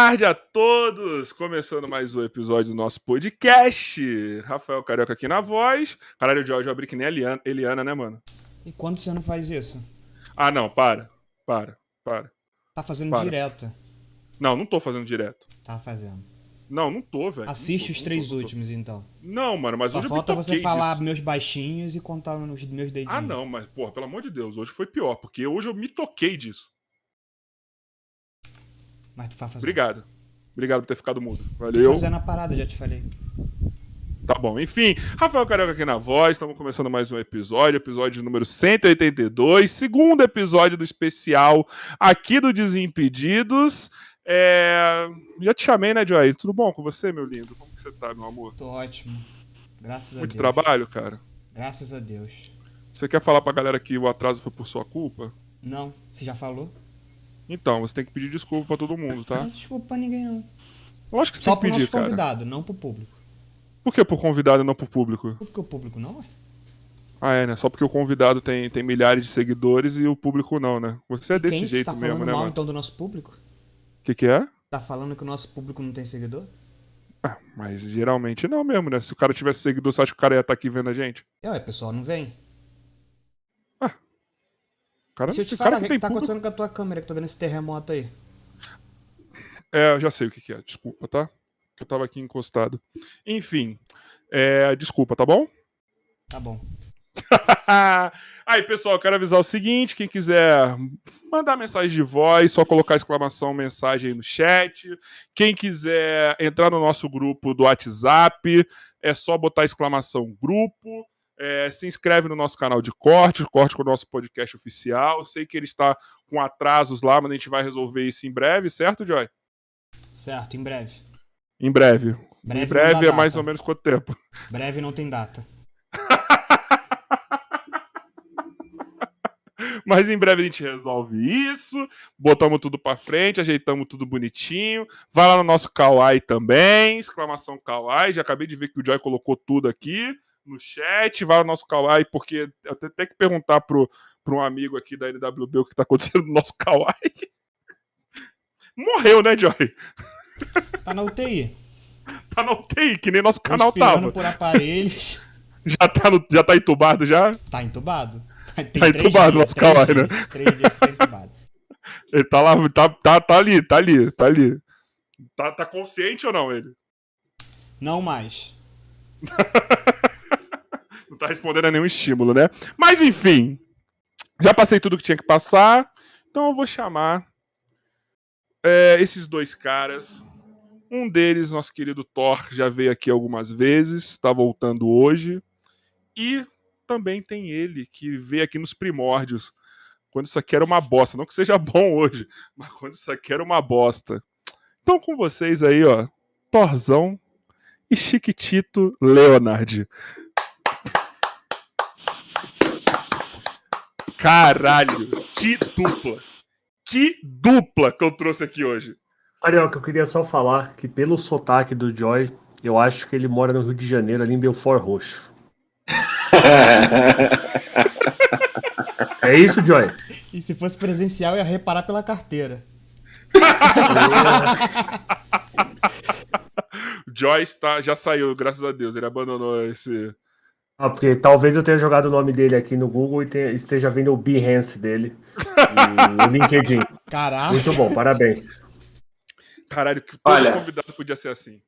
Boa tarde a todos! Começando mais um episódio do nosso podcast. Rafael Carioca aqui na voz. Caralho, o Jorge eu abri que nem Eliana, Eliana, né, mano? E quando você não faz isso? Ah, não, para. Para, para. Tá fazendo Para. direto. Não, não tô fazendo direto. Tá fazendo. Não, não tô, velho. Assiste Não os tô, três tô, não tô. últimos, então. Não, mano, mas Só hoje falta eu me você falar disso. meus baixinhos e contar nos meus dedinhos. Ah, não, mas, porra, pelo amor de Deus, hoje foi pior, porque hoje eu me toquei disso. Mas tu fazer. Obrigado. Obrigado por ter ficado mudo. Tô Valeu. fazendo a parada, já te falei. Tá bom, enfim, Rafael Carioca aqui na voz, estamos começando mais um episódio, episódio número 182, segundo episódio do especial aqui do Desimpedidos. É... Já te chamei, né, Joy? Tudo bom com você, meu lindo? Como que você tá, meu amor? Tô ótimo. Graças a Muito Deus. trabalho, cara? Graças a Deus. Você quer falar pra galera que o atraso foi por sua culpa? Não, você já falou? Então, você tem que pedir desculpa pra todo mundo, tá? Não desculpa pra ninguém, não. Eu acho que Só tem pro pedir, nosso cara. convidado, não pro público. Por que por convidado e não pro público? Porque o público não é. Ah, é, né? Só porque o convidado tem, tem milhares de seguidores e o público não, né? Você é E desse quem jeito tá mesmo, falando né, mal, mano? então, do nosso público? O que que é? Tá falando que o nosso público não tem seguidor? Ah, mas geralmente não mesmo, né? Se o cara tivesse seguidor, você acha que o cara ia estar aqui vendo a gente? É, o pessoal não vem. Cara, Deixa eu te falar, o que, que tá público- acontecendo com a tua câmera que tá dando esse terremoto aí? É, eu já sei o que que é. Desculpa, tá? Que eu tava aqui encostado. Enfim, é, desculpa, tá bom? Tá bom. Aí, pessoal, eu quero avisar o seguinte: quem quiser mandar mensagem de voz, só colocar exclamação mensagem aí no chat. Quem quiser entrar no nosso grupo do WhatsApp, é só botar exclamação grupo. É, se inscreve no nosso canal de corte, corte com o nosso podcast oficial. Sei que ele está com atrasos lá, mas a gente vai resolver isso em breve, certo, Joy? Certo, em breve. Em breve. Breve em breve é mais data. ou menos quanto tempo? Breve não tem data. Mas em breve a gente resolve isso, botamos tudo pra frente, ajeitamos tudo bonitinho. Vai lá no nosso Kawaii também, exclamação Kawaii. Já acabei de ver que o Joy colocou tudo aqui no chat. Vai no nosso Kawaii, porque eu até tenho que perguntar pro, pro um amigo aqui da NWB o que tá acontecendo no nosso Kawaii. Morreu, né, Joy? Tá na UTI. Tá na UTI, que nem nosso canal tava. por aparelhos. Já tá, no- já tá entubado já? Tá entubado. Tem Tá entubado, nosso três Kawaii, né? dias, Três dias que tá entubado. Ele tá lá, tá, tá, tá ali, tá ali, tá ali. Tá, tá consciente ou não ele? Não mais. Não tá respondendo a nenhum estímulo, né? Mas enfim, já passei tudo que tinha que passar, então eu vou chamar é, esses dois caras. Um deles, nosso querido Thor, já veio aqui algumas vezes, tá voltando hoje. E também tem ele, que veio aqui nos primórdios, quando isso aqui era uma bosta. Não que seja bom hoje, mas quando isso aqui era uma bosta. Então com vocês aí, ó, Thorzão e Chiquitito Leonard. Caralho, que dupla. Que dupla que eu trouxe aqui hoje. Carioca, eu queria só falar que pelo sotaque do Joy, eu acho que ele mora no Rio de Janeiro, ali em Belfort Roxo. É isso, Joy? E se fosse presencial, ia reparar pela carteira. Joyce tá, já saiu, graças a Deus. Ele abandonou esse. Ah, porque talvez eu tenha jogado o nome dele aqui no Google e tenha- esteja vendo o Behance dele no LinkedIn. Caraca. Muito bom, parabéns. Caralho, que todo Olha. convidado podia ser assim.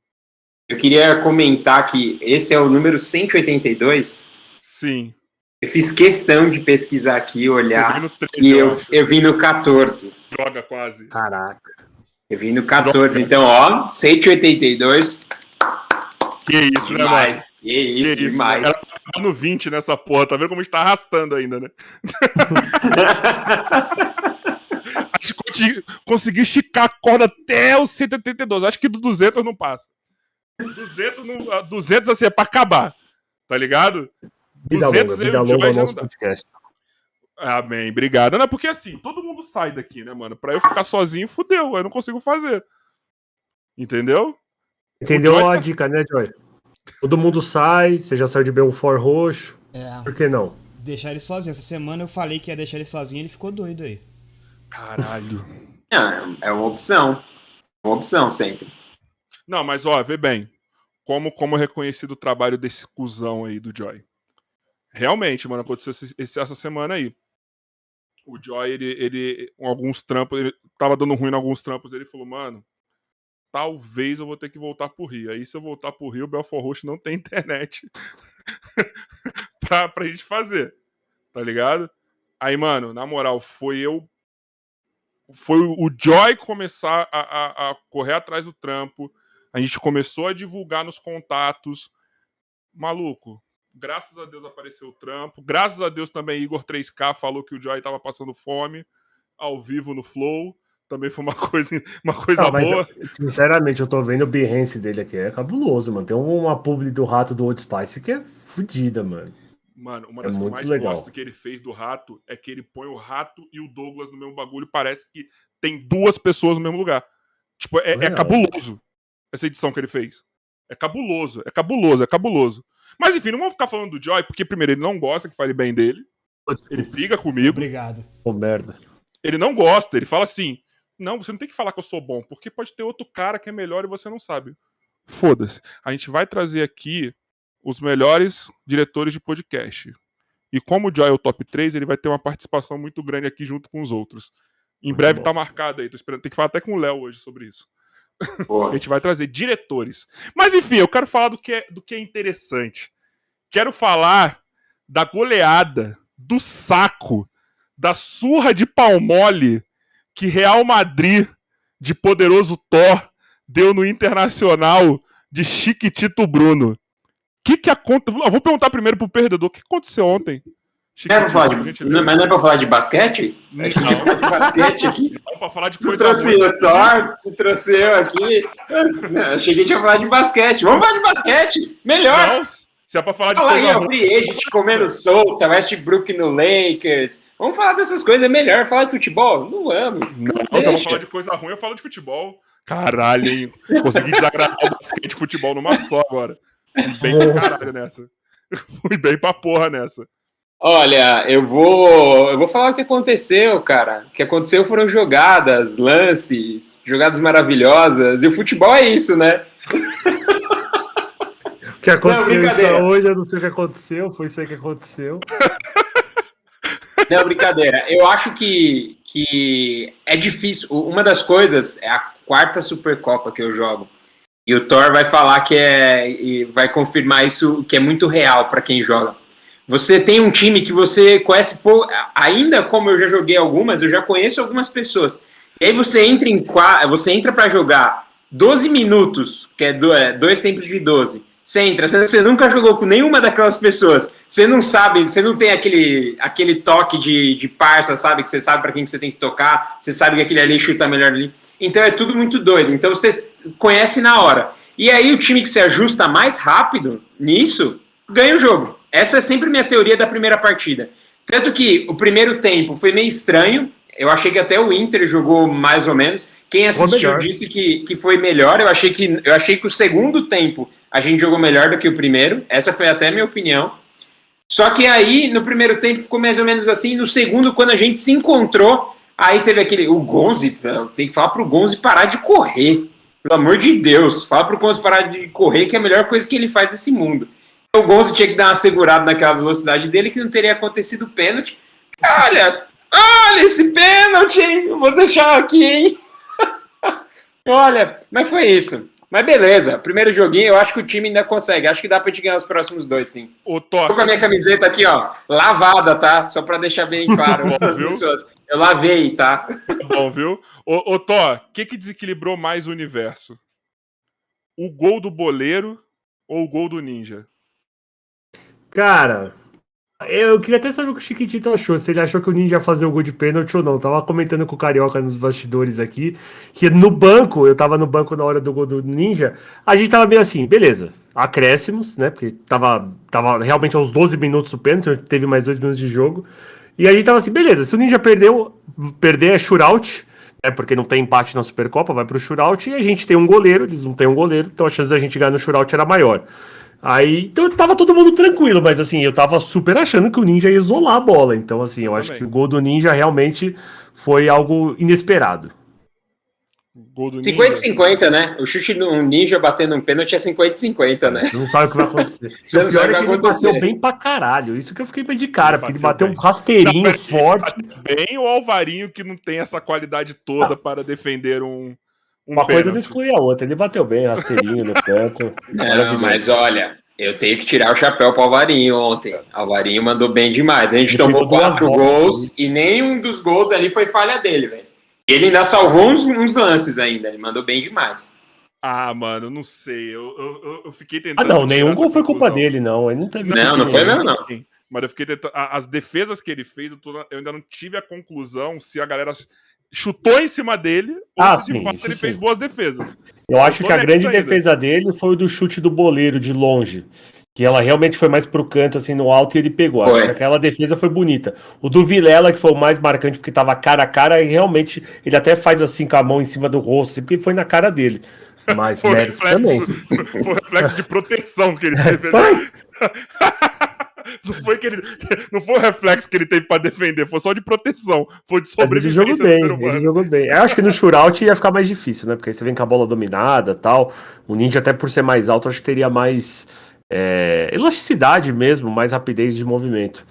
Eu queria comentar que esse é o número 182. Sim. Eu fiz questão de pesquisar aqui, olhar, no 13, e eu eu, eu vim no 14. Droga, quase. Caraca. Eu vim no 14. Então, ó, 182. Que isso, né, mano? Demais. Que Que isso, demais. Pra ficar no 20 nessa porra. Tá vendo como a gente tá arrastando ainda, né? Acho que consegui- esticar a corda até o 182. Acho que do 200 não passa. 200, não, ah, 200 assim, é pra acabar. Tá ligado? Vida longa, vida eu- longa já nosso podcast. Amém, obrigado. Não, é porque assim, todo mundo sai daqui, né, mano? Pra eu ficar sozinho, fudeu, eu não consigo fazer. Entendeu? Entendeu Joy a dica, né, Joy? Todo mundo sai, você já saiu de Belfort Roxo, É, por que não? deixar ele sozinho. Essa semana eu falei que ia deixar ele sozinho, ele ficou doido aí. Caralho. Não, é uma opção. Uma opção sempre. Não, mas ó, vê bem. Como, como é reconhecido o trabalho desse cuzão aí do Joy. Realmente, mano, aconteceu esse- esse- essa semana aí. O Joy, ele, ele, com alguns trampos, ele tava dando ruim em alguns trampos, ele falou, mano, talvez eu vou ter que voltar pro Rio. Aí se eu voltar pro Rio, o Belfort Roxo não tem internet pra, pra gente fazer, tá ligado? Aí, mano, na moral, foi eu foi o Joy começar a, a- a correr atrás do trampo. A gente começou a divulgar nos contatos. Maluco, graças a Deus apareceu o trampo. Graças a Deus também Igor 3K falou que o Joy tava passando fome ao vivo no Flow. Também foi uma coisa, uma coisa Não, boa. Sinceramente, eu tô vendo o Behance dele aqui. É cabuloso, mano. Tem uma publi do rato do Old Spice que é fodida, mano. Mano, uma É das que eu mais legal. gosto que ele fez do rato é que ele põe o rato e o Douglas no mesmo bagulho. Parece que tem duas pessoas no mesmo lugar. Tipo, é, é cabuloso essa edição que ele fez. É cabuloso, é cabuloso, é cabuloso. Mas enfim, não vamos ficar falando do Joy, porque primeiro ele não gosta que fale bem dele. Ele briga comigo. Obrigado. Pô, merda. Ele não gosta, ele fala assim: Não, você não tem que falar que eu sou bom, porque pode ter outro cara que é melhor e você não sabe. Foda-se. A gente vai trazer aqui os melhores diretores de podcast. E como o Joy é o top 3, ele vai ter uma participação muito grande aqui junto com os outros. Em Muito breve bom. tá marcado aí, tô esperando. Tem que falar até com o Léo hoje sobre isso. A gente vai trazer diretores. Mas enfim, eu quero falar do que é, do que é interessante. Quero falar da goleada, do saco, da surra de pau mole que Real Madrid, de poderoso Thor, deu no Internacional de Chiquitito Bruno. O que que aconteceu? Vou perguntar primeiro pro perdedor. O que aconteceu ontem? Não é pra falar de, não, mas não é pra falar de basquete? Não. É que falar de basquete aqui. Não, pra falar de Tu coisa trouxe o Thor, tu trouxe eu aqui. Não, achei que a gente ia falar de basquete. Vamos falar de basquete. Melhor. Não, se é pra falar de Fala aí, coisa ó, ruim. free agent comendo solta, Westbrook no Lakers. Vamos falar dessas coisas, é melhor falar de futebol? Não vamos. Não, se eu falar de coisa ruim, eu falo de futebol. Caralho, hein? Consegui desagradar o basquete e futebol numa só agora. Fui bem pra caralho nessa. Fui bem pra porra nessa. Olha, eu vou, eu vou falar o que aconteceu, cara. O que aconteceu foram jogadas, lances, jogadas maravilhosas. E o futebol é isso, né? O que aconteceu brincadeira. hoje, eu não sei o que aconteceu, foi isso aí que aconteceu. Não, brincadeira. Eu acho que, que é difícil. Uma das coisas é a quarta Supercopa que eu jogo. E o Thor vai falar que é. e vai confirmar isso, que é muito real para quem joga. Você tem um time que você conhece. Ainda como eu já joguei algumas, eu já conheço algumas pessoas. E aí você entra em você entra para jogar 12 minutos, que é é dois tempos de 12. Você entra, você- nunca jogou com nenhuma daquelas pessoas. Você não sabe, você não tem aquele, aquele toque de, de parça, sabe? Que você sabe para quem que você tem que tocar, você sabe que aquele ali chuta melhor ali. Então é tudo muito doido. Então você conhece na hora. E aí o time que se ajusta mais rápido nisso ganha o jogo. Essa é sempre minha teoria da primeira partida. Tanto que o primeiro tempo foi meio estranho. Eu achei que até o Inter jogou mais ou menos. Quem assistiu disse que, que foi melhor. Eu achei que, eu achei que o segundo tempo a gente jogou melhor do que o primeiro. Essa foi até a minha opinião. Só que aí, no primeiro tempo, ficou mais ou menos assim. No segundo, quando a gente se encontrou, aí teve aquele. O Gonzi, tem que falar pro Gonzi parar de correr. Pelo amor de Deus. Fala pro Gonzi parar de correr, que é a melhor coisa que ele faz nesse mundo. O Gonzi tinha que dar uma segurada naquela velocidade dele, que não teria acontecido pênalti. Olha, olha esse pênalti, hein? Eu vou deixar aqui, hein? Olha, mas foi isso. Mas beleza, primeiro joguinho, eu acho que o time ainda consegue. Acho que dá pra gente ganhar os próximos dois, sim. Ô, Tô Thor, com a minha camiseta aqui, ó, lavada, tá? Só pra deixar bem claro Bom, as viu? pessoas. Eu lavei, tá? tá bom, viu? Ô, ô Thor, o que, que desequilibrou mais o universo? O gol do boleiro ou o gol do ninja? Cara, eu queria até saber o que o Chiquitito achou. Se ele achou que o Ninja ia fazer o gol de pênalti ou não. Tava comentando com o Carioca nos bastidores aqui. Que no banco, eu tava no banco na hora do gol do Ninja. A gente tava meio assim, beleza. Acréscimos, né? Porque tava, tava realmente aos 12 minutos o pênalti. Teve mais dois minutos de jogo. E a gente tava assim, beleza. Se o Ninja perdeu, perder é shootout. É porque não tem empate na Supercopa, vai pro shootout. E a gente tem um goleiro, eles não têm um goleiro. Então a chance da gente ganhar no shootout era maior. Aí, então tava todo mundo tranquilo, mas assim, eu tava super achando que o Ninja ia isolar a bola. Então, assim, eu acho Também. que o gol do Ninja realmente foi algo inesperado. Gol do Ninja. 50-50, né? O chute no Ninja batendo um pênalti é 50-50, né? Não sabe o que vai acontecer. Você não o pior sabe o é que vai ele acontecer. bateu bem pra caralho. Isso que eu fiquei bem de cara, porque ele Bateu bateu um bem. rasteirinho Não, ele forte. Bem o Alvarinho que não tem essa qualidade toda para defender um. Um Uma coisa não exclui a outra. Ele bateu bem, rasteirinho no canto. Não, mas olha, eu tenho que tirar o chapéu pro Alvarinho ontem. Alvarinho mandou bem demais. A gente Ele tomou quatro gols e nenhum dos gols ali foi falha dele, velho. Ele ainda salvou uns, uns lances ainda. Ele mandou bem demais. Ah, mano, não sei. Eu, eu, eu- fiquei Ah, tentando. não, tirar nenhum gol foi culpa dele, não. Ele não teve. Não, não foi mesmo, não. Mas eu fiquei tentando. As defesas que ele fez, eu, tô- eu ainda não tive a conclusão se a galera chutou em cima dele ou Ah, se sim, fato ele sim. fez boas defesas. Eu acho tô que a grande ainda. defesa dele foi o do chute do boleiro de longe. Que ela realmente foi mais pro canto, assim, no alto e ele pegou. Acho que aquela defesa foi bonita. O do Vilela, que foi o mais marcante, porque tava cara a cara, e realmente ele até faz assim com a mão em cima do rosto, assim, porque foi na cara dele. Mas Foi um mérito também. reflexo, foi um reflexo de proteção que ele teve. Foi. Não foi, que ele, não foi o reflexo que ele teve pra defender, foi só de proteção. Foi de Mas ele jogou sobrevivência do bem, ser ele jogou bem. Eu acho que no shootout ia ficar mais difícil, né? Porque aí você vem com a bola dominada tal. O Ninja, até por ser mais alto, acho que teria mais é, elasticidade mesmo, mais rapidez de movimento.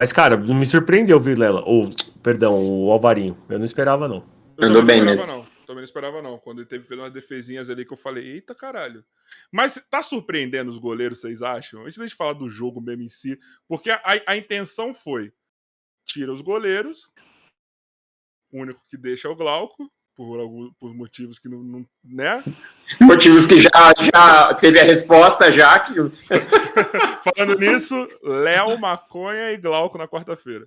Mas, cara, me surpreendeu o Vilela. Ou, perdão, o Alvarinho. Eu não esperava, não. Andou bem não mesmo. esperava, Não. Também não esperava, não. Quando ele teve fez umas defesinhas ali que eu falei, eita caralho. Mas tá surpreendendo os goleiros, vocês acham? Antes da gente falar do jogo mesmo em si, porque a, a intenção foi: tira os goleiros, o único que deixa é o Glauco, por, algum, por motivos que não. não né? Motivos que já, já teve a resposta, já que. Falando nisso, Léo, Maconha e Glauco na quarta-feira.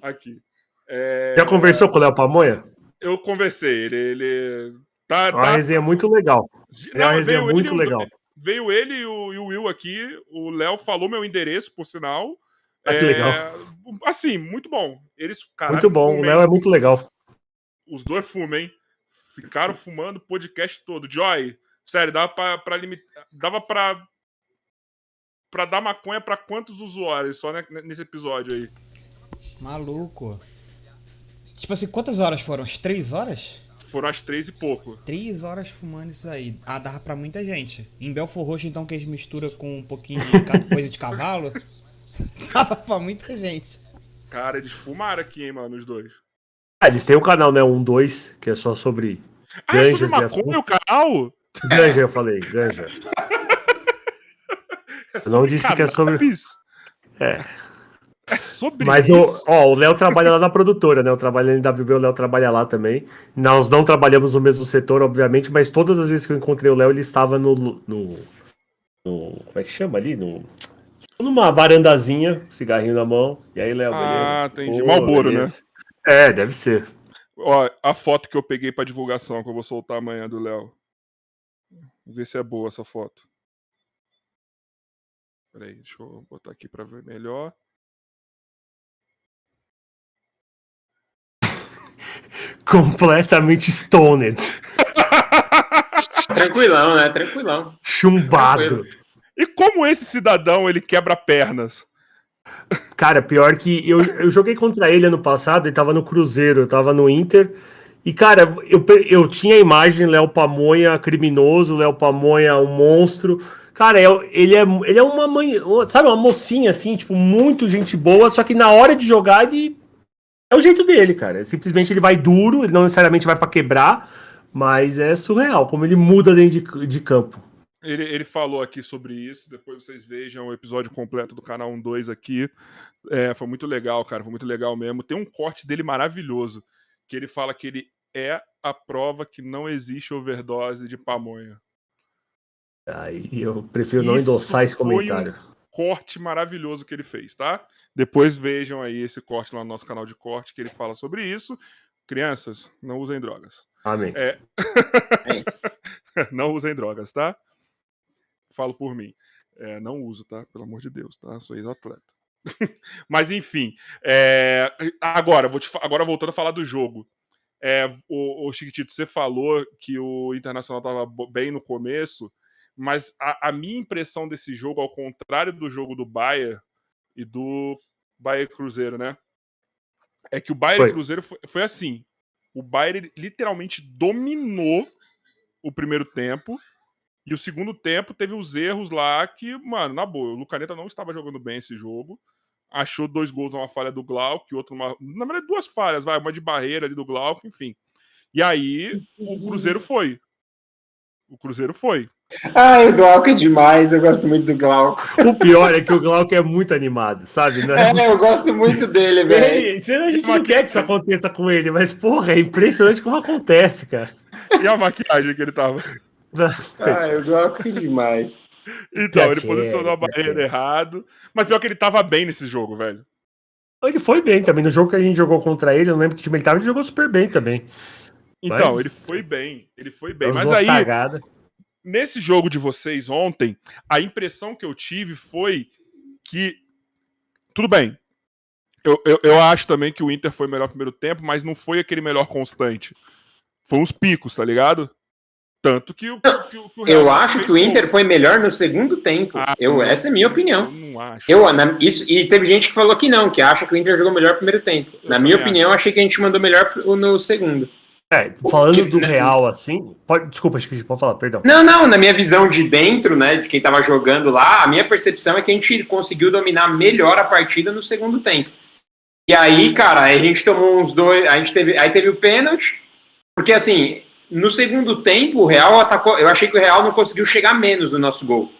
Aqui. É, Já conversou com o Léo Pamonha? Eu conversei, ele. ele tá, É uma tá- resenha muito legal. É uma resenha ele muito e o- legal. Veio ele e o, e o Will aqui. O Léo falou meu endereço, por sinal. Ah, que legal. Assim, muito bom. Eles, caralho, Muito bom. O fumem. Léo é muito legal. Os dois fumam, hein? Ficaram fumando o podcast todo. Joy, sério, dava pra, pra limitar. Dava pra. Pra dar maconha pra quantos usuários só né, nesse episódio aí? Maluco. Tipo assim, quantas horas foram? As três horas? Foram as três e pouco. Três horas fumando isso aí. Ah, dava pra muita gente. Em Belfor Roxo, então, que eles misturam com um pouquinho de coisa de cavalo, dava pra muita gente. Cara, eles fumaram aqui, hein, mano, os dois. Ah, eles têm o canal, né? Um 2, que é só sobre Ah, é sobre e maconha o canal? ganja, eu falei, ganja. É Eu não disse que é sobre-? É. É sobre Mas isso. o, ó, o Léo trabalha lá na produtora, né? Eu trabalho em WB, o Léo trabalha lá também. Nós não trabalhamos no mesmo setor, obviamente, mas todas as vezes que eu encontrei o Léo, ele estava no, no, no- Como é que chama ali? No, numa varandazinha, cigarrinho na mão. E aí, Léo, Ah, beleza? entendi. Pô, Malboro, né? É, deve ser. Ó, a foto que eu peguei pra divulgação que eu vou soltar amanhã do Léo. Vamos ver se é boa essa foto. Peraí, deixa eu botar aqui pra ver melhor. Completamente stoned. Tranquilão, né? Tranquilão. Chumbado. Tranquilo. E como esse cidadão ele quebra pernas? Cara, pior que eu, eu joguei contra ele ano passado, ele tava no Cruzeiro, eu tava no Inter. E, cara, eu, eu tinha a imagem Léo Pamonha criminoso, Léo Pamonha um monstro. Cara, é- ele é, ele é uma mãe, sabe, uma mocinha assim, tipo, muito gente boa, só que na hora de jogar ele é o jeito dele, cara. Simplesmente ele vai duro, ele não necessariamente vai pra quebrar, mas é surreal como ele muda dentro de, de campo. Ele, ele falou aqui sobre isso. Depois vocês vejam o episódio completo do canal 12 aqui. É, foi muito legal, cara. Foi muito legal mesmo. Tem um corte dele maravilhoso. Que ele fala que ele é a prova que não existe overdose de pamonha. Aí eu prefiro não Isso endossar esse um comentário. Corte maravilhoso que ele fez, tá? Depois vejam aí esse corte lá no nosso canal de corte que ele fala sobre isso. Crianças, não usem drogas. Amém. É. não usem drogas, tá? Falo por mim. É, não uso, tá? Pelo amor de Deus, tá? Sou ex-atleta. Mas enfim. é, Agora, vou te... agora voltando a falar do jogo. É, o, o Chiquitito, você falou que o Internacional estava bem no começo, mas a, a minha impressão desse jogo, ao contrário do jogo do Bayern e do Bayern Cruzeiro, né? É que o Bayern Foi. e Cruzeiro foi, foi assim. O Bayern literalmente dominou o primeiro tempo. E o segundo tempo teve os erros lá que, mano, na boa, o Lucaneta não estava jogando bem esse jogo. Achou dois gols numa falha do Glauco, outro uma. Na verdade, duas falhas, vai, uma de barreira ali do Glauco, enfim. E aí o Cruzeiro foi. O Cruzeiro foi. Ah, o Glauco é demais, eu gosto muito do Glauco. O pior é que o Glauco é muito animado, sabe? Não é? É, eu gosto muito dele, velho. Ele- se a gente não quer que isso aconteça com ele, mas, porra, é impressionante como acontece, cara. E a maquiagem que ele tava. Ah, o Glauco é demais. Então, ele Piatinha, posicionou a barreira errado. Mas pior que ele tava bem nesse jogo, velho. Ele foi bem também. No jogo que a gente jogou contra ele, eu não lembro que time ele tava, ele jogou super bem também. Então, Mas- ele foi bem. Ele foi bem. As Mas aí. Nesse jogo de vocês ontem, a impressão que eu tive foi que. Tudo bem. Eu, eu, eu acho também que o Inter foi o melhor primeiro tempo, mas não foi aquele melhor constante. Foi uns picos, tá ligado? Tanto que o. Que, o- que o Eu acho que o Inter gol. foi melhor no segundo tempo. Ah, eu, não. essa é a minha opinião. Eu não acho. Eu, na- isso, e teve gente que falou que não, que acha que o Inter jogou melhor no primeiro tempo. Eu Na minha opinião, achei que a gente mandou melhor no segundo. É, falando do Real, assim. Pode, desculpa, acho que pode falar, perdão. Não, não, na minha visão de dentro, né, de quem tava jogando lá, a minha percepção é que a gente conseguiu dominar melhor a partida no segundo tempo. E aí, cara, a gente tomou uns dois, a gente teve, aí teve o pênalti, porque assim, no segundo tempo o Real atacou, eu achei que o Real não conseguiu chegar menos no nosso gol.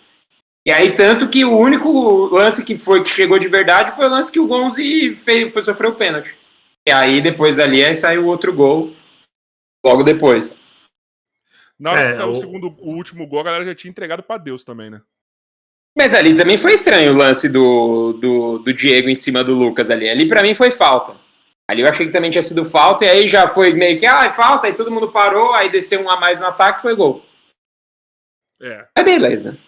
E aí tanto que o único lance que foi que chegou de verdade foi o lance que o Gonzi fez, foi sofrer o pênalti. E aí depois dali aí saiu outro gol logo depois. Na hora É, que saiu o... o- segundo, o último gol, a galera já tinha entregado pra Deus também, né? Mas ali também foi estranho o lance do, do, do Diego em cima do Lucas ali. Ali pra mim foi falta. Ali eu achei que também tinha sido falta, e aí já foi meio que, ah, é falta, aí todo mundo parou, aí desceu um a mais no ataque foi gol. É. É beleza.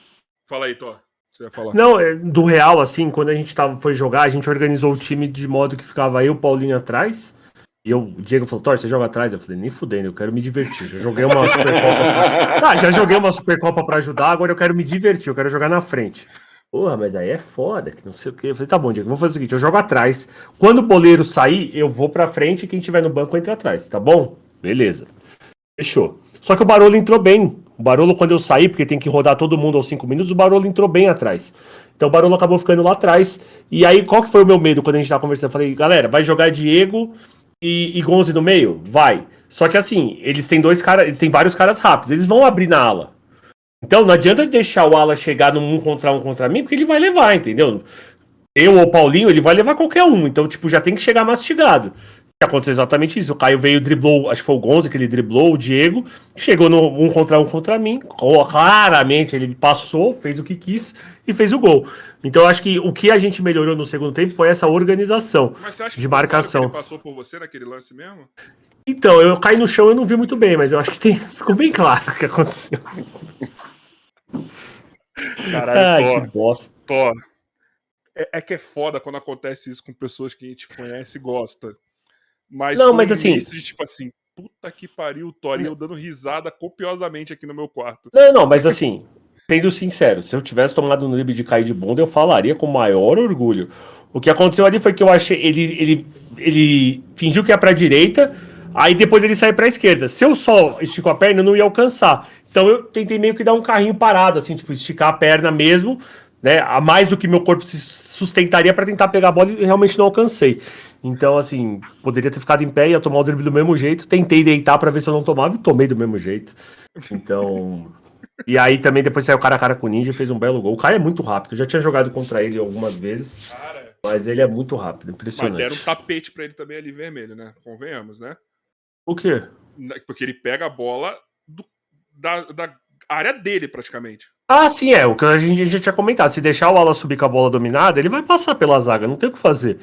Fala aí, Thor. Você ia falar. Não, é, do Real, assim, quando a gente tava, foi jogar, a gente organizou o time de modo que ficava eu, o Paulinho atrás. E eu, o Diego falou, Thor, você joga atrás? Eu falei, nem fudendo, eu quero me divertir. Já joguei uma Supercopa. ah, já joguei uma Supercopa pra ajudar, agora eu quero me divertir, eu quero jogar na frente. Porra, mas aí é foda, que não sei o quê. Eu falei, tá bom, Diego, vamos fazer o seguinte: eu jogo atrás. Quando o boleiro sair, eu vou pra frente e quem tiver no banco entra atrás, tá bom? Beleza. Fechou. Só que o Barolo entrou bem. O Barolo, quando eu saí, porque tem que rodar todo mundo aos cinco minutos, o Barolo entrou bem atrás. Então o Barolo acabou ficando lá atrás. E aí, qual que foi o meu medo quando a gente tava conversando? Eu falei, galera, vai jogar Diego e, e Gonze no meio? Vai. Só que assim, eles têm dois caras, eles têm vários caras rápidos, eles vão abrir na ala. Então não adianta deixar o ala chegar num um contra um contra mim, porque ele vai levar, entendeu? Eu ou o Paulinho, ele vai levar qualquer um. Então, tipo, já tem que chegar mastigado. Aconteceu exatamente isso. O Caio veio, driblou, acho que foi o Gonzo que ele driblou, o Diego, chegou no um contra um contra mim. Claramente ele passou, fez o que quis e fez o gol. Então, eu acho que o que a gente melhorou no segundo tempo foi essa organização. Mas você acha que De claro marcação. que ele passou por você naquele lance mesmo? Então, eu caí no chão eu não vi muito bem, mas eu acho que tem- ficou bem claro o que aconteceu. Caralho, Ai, Thor. que bosta. Thor. É, é que é foda quando acontece isso com pessoas que a gente conhece e gosta. Mas Não, mas assim- de tipo assim, puta que pariu, Thor, e eu dando risada copiosamente aqui no meu quarto. Não, não, mas assim, sendo sincero, se eu tivesse tomado no drible de cair de bunda, eu falaria com maior orgulho. O que aconteceu ali foi que eu achei. Ele, ele, ele fingiu que ia pra direita, aí depois ele saiu pra esquerda. Se eu só estico a perna, eu não ia alcançar. Então eu tentei meio que dar um carrinho parado, assim, tipo, esticar a perna mesmo, né? A mais do que meu corpo se sustentaria pra tentar pegar a bola e realmente não alcancei. Então, assim, poderia ter ficado em pé, ia tomar o drible do mesmo jeito. Tentei deitar pra ver se eu não tomava e tomei do mesmo jeito. Então. E aí também depois saiu cara a cara com o Ninja e fez um belo gol. O Caio é muito rápido. Eu já tinha jogado contra ele algumas vezes, Cara, mas ele é muito rápido, mas impressionante. deram um tapete pra ele também ali vermelho, né? Convenhamos, né? O quê? Porque ele pega a bola do- da, da área dele, praticamente. Ah, sim, é. O que a gente já tinha comentado. Se deixar o Ala subir com a bola dominada, ele vai passar pela zaga, não tem o que fazer.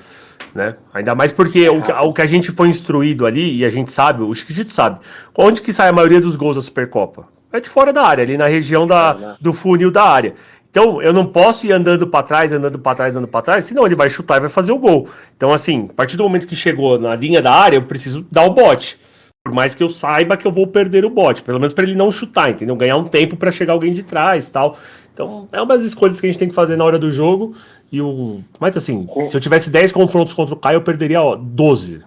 Né? Ainda mais porque o, que, o que a gente foi instruído ali, e a gente sabe, o Chiquitito sabe, onde que sai a maioria dos gols da Supercopa? É de fora da área, ali na região da, do funil da área. Então, eu não posso ir andando pra trás, andando pra trás, andando pra trás, senão ele vai chutar e vai fazer o gol. Então, assim, a partir do momento que chegou na linha da área, eu preciso dar o bote. Por mais que eu saiba que eu vou perder o bote, pelo menos para ele não chutar, entendeu? Ganhar um tempo para chegar alguém de trás, tal. Então, é umas escolhas que a gente tem que fazer na hora do jogo. E o mas assim, se eu tivesse 10 confrontos contra o Caio, eu perderia ó, 12.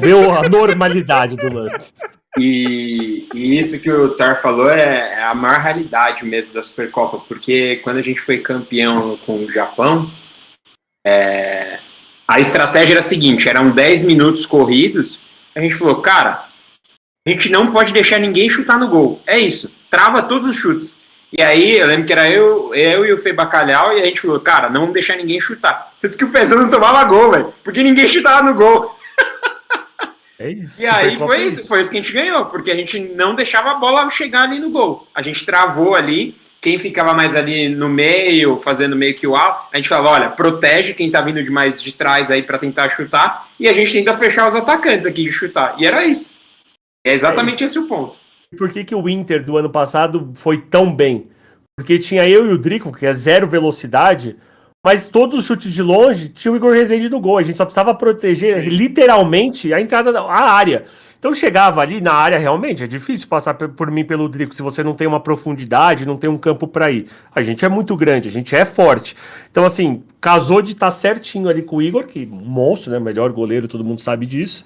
Deu a normalidade do lance. E, e, isso que o Tar falou é, é, a maior realidade mesmo da Supercopa, porque quando a gente foi campeão com o Japão, é, a estratégia era a seguinte: eram 10 minutos corridos. A gente falou, cara, a gente não pode deixar ninguém chutar no gol. É isso, trava todos os chutes. E aí, eu lembro que era eu, eu e o Fê Bacalhau, e a gente falou, cara, não deixar ninguém chutar. Tanto que o Pezão não tomava gol, velho, porque ninguém chutava no gol. É isso. E aí foi isso, foi isso que a gente ganhou, porque a gente não deixava a bola chegar ali no gol. A gente travou ali, quem ficava mais ali no meio, fazendo meio que o alto, a gente falava, olha, protege quem tá vindo de mais de trás aí para tentar chutar, e a gente tenta fechar os atacantes aqui de chutar. E era isso. É exatamente é esse o ponto. Por que, que o Inter do ano passado foi tão bem? Porque tinha eu e o Drico, que é zero velocidade, mas todos os chutes de longe tinha o Igor Rezende no gol. A gente só precisava proteger Sim. literalmente a entrada da área. Então chegava ali na área realmente, é difícil passar por mim pelo Drico se você não tem uma profundidade, não tem um campo para ir. A gente é muito grande, a gente é forte. Então assim, casou de estar tá certinho ali com o Igor, que monstro, né, melhor goleiro, todo mundo sabe disso.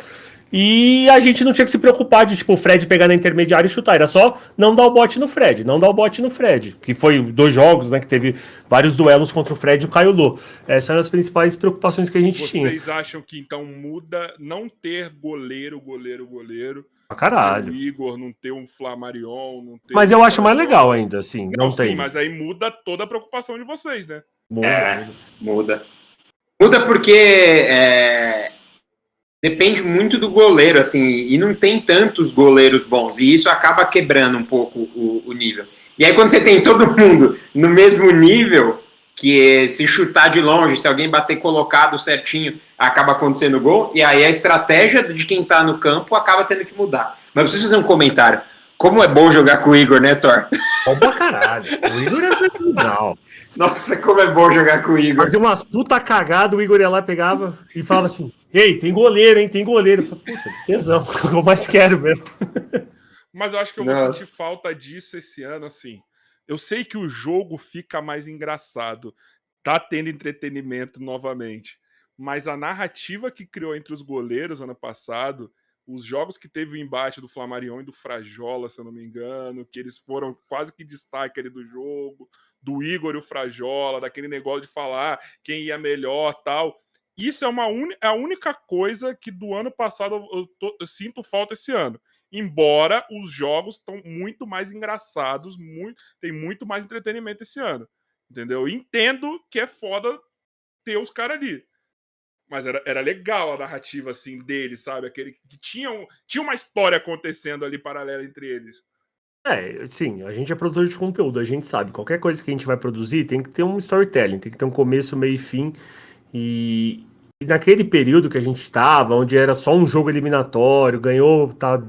E a gente não tinha que se preocupar de, tipo, o Fred pegar na intermediária e chutar. Era só não dar o bote no Fred, não dar o bote no Fred. Que foi dois jogos, né? Que teve vários duelos contra o Fred e o Caio Lô. Essas eram as principais preocupações que a gente Vocês tinha. Vocês acham que então muda não ter goleiro, goleiro, goleiro? Pra caralho. O Igor, não ter um Flamarion, não ter. Mas eu acho mais legal ainda, assim. Não, não tem. Sim, mas aí muda toda a preocupação de vocês, né? Muda. É, muda. Muda porque é, depende muito do goleiro, assim, e não tem tantos goleiros bons, e isso acaba quebrando um pouco o, o nível. E aí, quando você tem todo mundo no mesmo nível, que se chutar de longe, se alguém bater colocado certinho, acaba acontecendo gol, e aí a estratégia de quem tá no campo acaba tendo que mudar. Mas eu preciso fazer um comentário. Como é bom jogar com o Igor, né, Thor? Bom pra caralho. O Igor é fenomenal. Nossa, como é bom jogar com o Igor. Fazia umas puta cagada, o Igor ia lá, pegava e falava assim: Ei, tem goleiro, hein? Tem goleiro. Eu falei, Puta, tesão, o que eu mais quero mesmo. Mas eu acho que eu Nossa. vou sentir falta disso esse ano, assim. Eu sei que o jogo fica mais engraçado, tá tendo entretenimento novamente. Mas a narrativa que criou entre os goleiros ano passado os jogos que teve o embate do Flamarion e do Frajola, se eu não me engano, que eles foram quase que destaque ali do jogo, do Igor e o Frajola, daquele negócio de falar quem ia melhor tal. Isso é uma un... é a única coisa que do ano passado eu, tô... eu sinto falta esse ano. Embora os jogos estão muito mais engraçados, muito... tem muito mais entretenimento esse ano. Entendeu? Entendo que é foda ter os caras ali mas era, era legal a narrativa assim deles, sabe? Aquele que tinha, um, tinha uma história acontecendo ali paralela entre eles. É, sim, a gente é produtor de conteúdo, a gente sabe, qualquer coisa que a gente vai produzir tem que ter um storytelling, tem que ter um começo, meio e fim. E, e naquele período que a gente estava, onde era só um jogo eliminatório, ganhou, tá,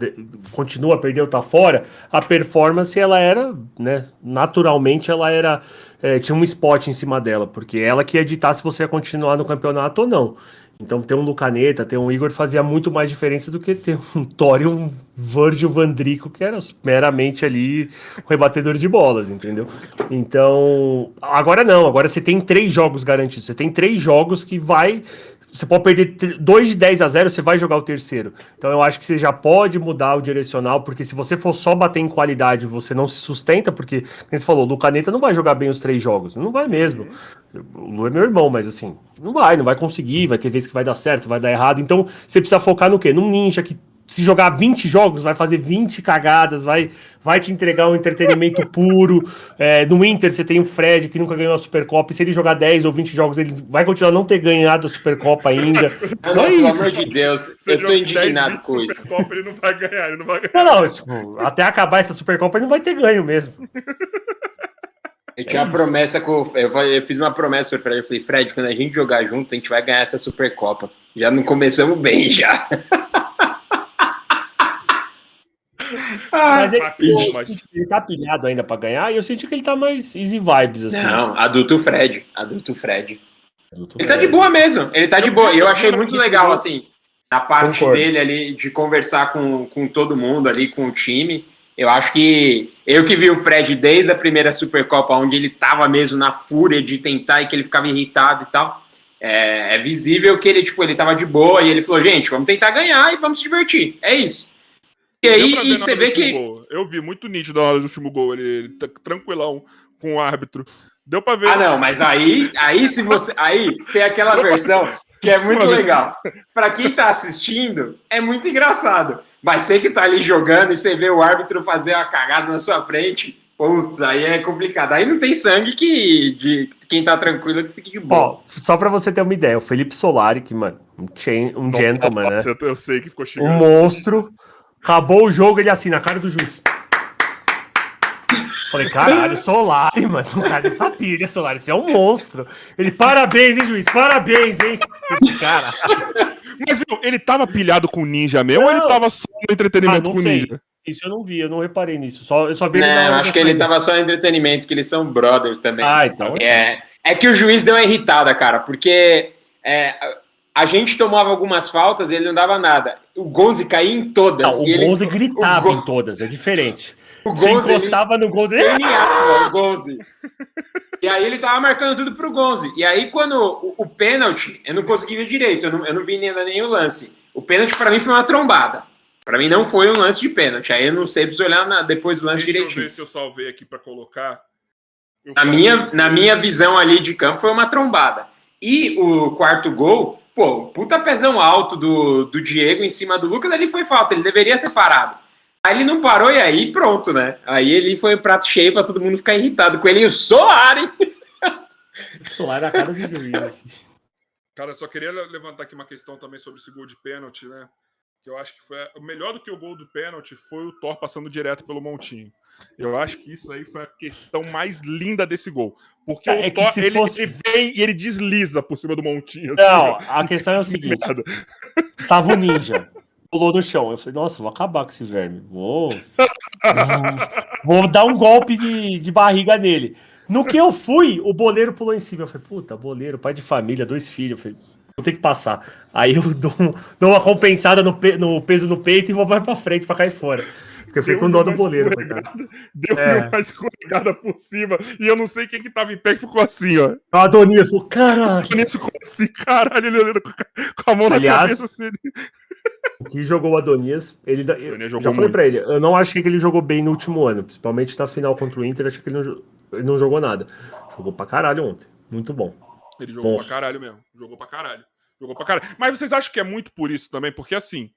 continua, perdeu, tá fora, a performance ela era, né, naturalmente ela era, é, tinha um spot em cima dela, porque ela que ia editar se você ia continuar no campeonato ou não. Então ter um Lucaneta, ter um Igor fazia muito mais diferença do que ter um Thor um Virgil Vandrico, que era meramente ali um rebatedor de bolas, entendeu? Então, agora não, agora você tem três jogos garantidos, você tem três jogos que vai você pode perder 2 de 10 a 0, você vai jogar o terceiro. Então eu acho que você já pode mudar o direcional, porque se você for só bater em qualidade, você não se sustenta, porque, como você falou, o Lucaneta não vai jogar bem os três jogos. Não vai mesmo. O Lu é meu irmão, mas assim, não vai, não vai conseguir, vai ter vezes que vai dar certo, vai dar errado. Então você precisa focar no quê? Num ninja que se jogar 20 jogos, vai fazer 20 cagadas, vai, vai te entregar um entretenimento puro. É, no Inter, você tem o Fred, que nunca ganhou a Supercopa, e se ele jogar 10 ou 20 jogos, ele vai continuar não ter ganhado a Supercopa ainda. Não, Só não, isso. Pelo amor de Deus, eu tô indignado 10, com isso. Supercopa, ele não vai ganhar, ele não vai ganhar. Não, não, tipo, até acabar essa Supercopa, ele não vai ter ganho mesmo. Eu tinha é uma promessa com. Eu, eu fiz uma promessa pro Fred. Eu falei, Fred, quando a gente jogar junto, a gente vai ganhar essa Supercopa. Já não começamos bem, já. Mas ele, ele, ele tá pilhado ainda pra ganhar e eu senti que ele tá mais easy vibes, assim. Não, adulto Fred. Adulto Fred. Adulto ele Fred. tá de boa mesmo. Ele tá de boa. E eu achei muito legal, assim. na parte Concordo. dele ali de conversar com, com todo mundo ali, com o time. Eu acho que eu que vi o Fred desde a primeira Supercopa, onde ele tava mesmo na fúria de tentar e que ele ficava irritado e tal. É, é visível que ele, tipo, ele tava de boa e ele falou, gente, vamos tentar ganhar e vamos se divertir. É isso. E Deu aí e você vê que. gol. Eu vi muito nítido na hora do último gol, ele, ele tá tranquilão com o árbitro. Deu pra ver. Ah, não, mas aí, aí se você. Aí tem aquela versão que é muito Mano. legal. Pra quem tá assistindo, é muito engraçado. Mas você que tá ali jogando e você vê o árbitro fazer uma cagada na sua frente, putz, aí é complicado. Aí não tem sangue que de quem tá tranquilo que fique de boa. Ó, só pra você ter uma ideia, o Felipe Solari, que, mano, um, chain, um Não, gentleman, né? nossa, eu, sei que ficou Um chegando. monstro. Acabou o jogo, ele assim, na cara do juiz. Falei, caralho, Solari, mano. Cara, só pilha, Solari. Você é um monstro. Ele, parabéns, hein, juiz? Parabéns, hein? Cara, Mas viu, ele tava pilhado com o ninja mesmo ou ele Não. tava só no entretenimento Ah, não com o sei. ninja? isso eu não vi, eu não reparei nisso. Só, eu só vi ele na Não, hora acho que ele tava só em entretenimento, que eles são brothers também. Ah, então. É, é que o juiz deu uma irritada, cara, porque é, a gente tomava algumas faltas e ele não dava nada. O Gonzi caía em todas. Não, o ele- Gonze gritava o Gon- em todas, é diferente. o Você Gonzi, ele- encostava no Gonze. Esperneava o Gonzi. E aí ele tava marcando tudo pro Gonzi. E aí, quando o, o pênalti, eu não consegui ver direito, eu não, eu não vi nem, nem o lance. O pênalti pra mim foi uma trombada. Pra mim não foi um lance de pênalti. Aí eu não sei, preciso olhar na- depois do lance Deixa eu direitinho. ver se eu salvei aqui pra colocar. Eu Na minha, na minha visão ali de campo foi uma trombada. E o quarto gol, pô, puta pezão alto do, do Diego em cima do Lucas, ali foi falta, ele deveria ter parado. Aí ele não parou e aí pronto, né? Aí ele foi prato cheio pra todo mundo ficar irritado com ele. E o Soares, Solari na cara do juiz. assim. Cara, eu só queria le- levantar aqui uma questão também sobre esse gol de pênalti, né? Que eu acho que foi. O melhor do que o gol do pênalti foi o Thor passando direto pelo Montinho. Eu acho que isso aí foi a questão mais linda desse gol. Porque É o que Thor, se ele, fosse- ele vem e ele desliza por cima do Montinho. assim, Não, a questão é o seguinte: merda. tava o ninja, pulou no chão. Eu falei, nossa, vou acabar com esse verme. Vou. Vou dar um golpe de, de barriga nele. No que eu fui, o boleiro pulou em cima. Eu falei, puta, boleiro, pai de família, dois filhos. Eu falei, vou ter que passar. Aí eu dou, um- dou uma compensada no, pe- no peso no peito e vou mais pra frente pra cair fora. Porque eu fiquei com dó do boleiro, coitado. Deu É. uma escorregada por cima. E eu não sei quem que tava em pé que ficou assim, ó. O Adonias falou, caralho. O Nisso ficou assim, caralho, ele olhando com a- a mão na Aliás, cabeça. Assim. O que jogou o Adonias, ele, eu Adonias jogou já falei muito. pra ele, eu não achei que ele jogou bem no último ano, principalmente na final contra o Inter, acho que ele não, ele não jogou nada. Jogou pra caralho ontem, muito bom. Ele jogou Monstro. pra caralho mesmo. Jogou pra caralho. Jogou pra caralho. Mas vocês acham que é muito por isso também? Porque assim,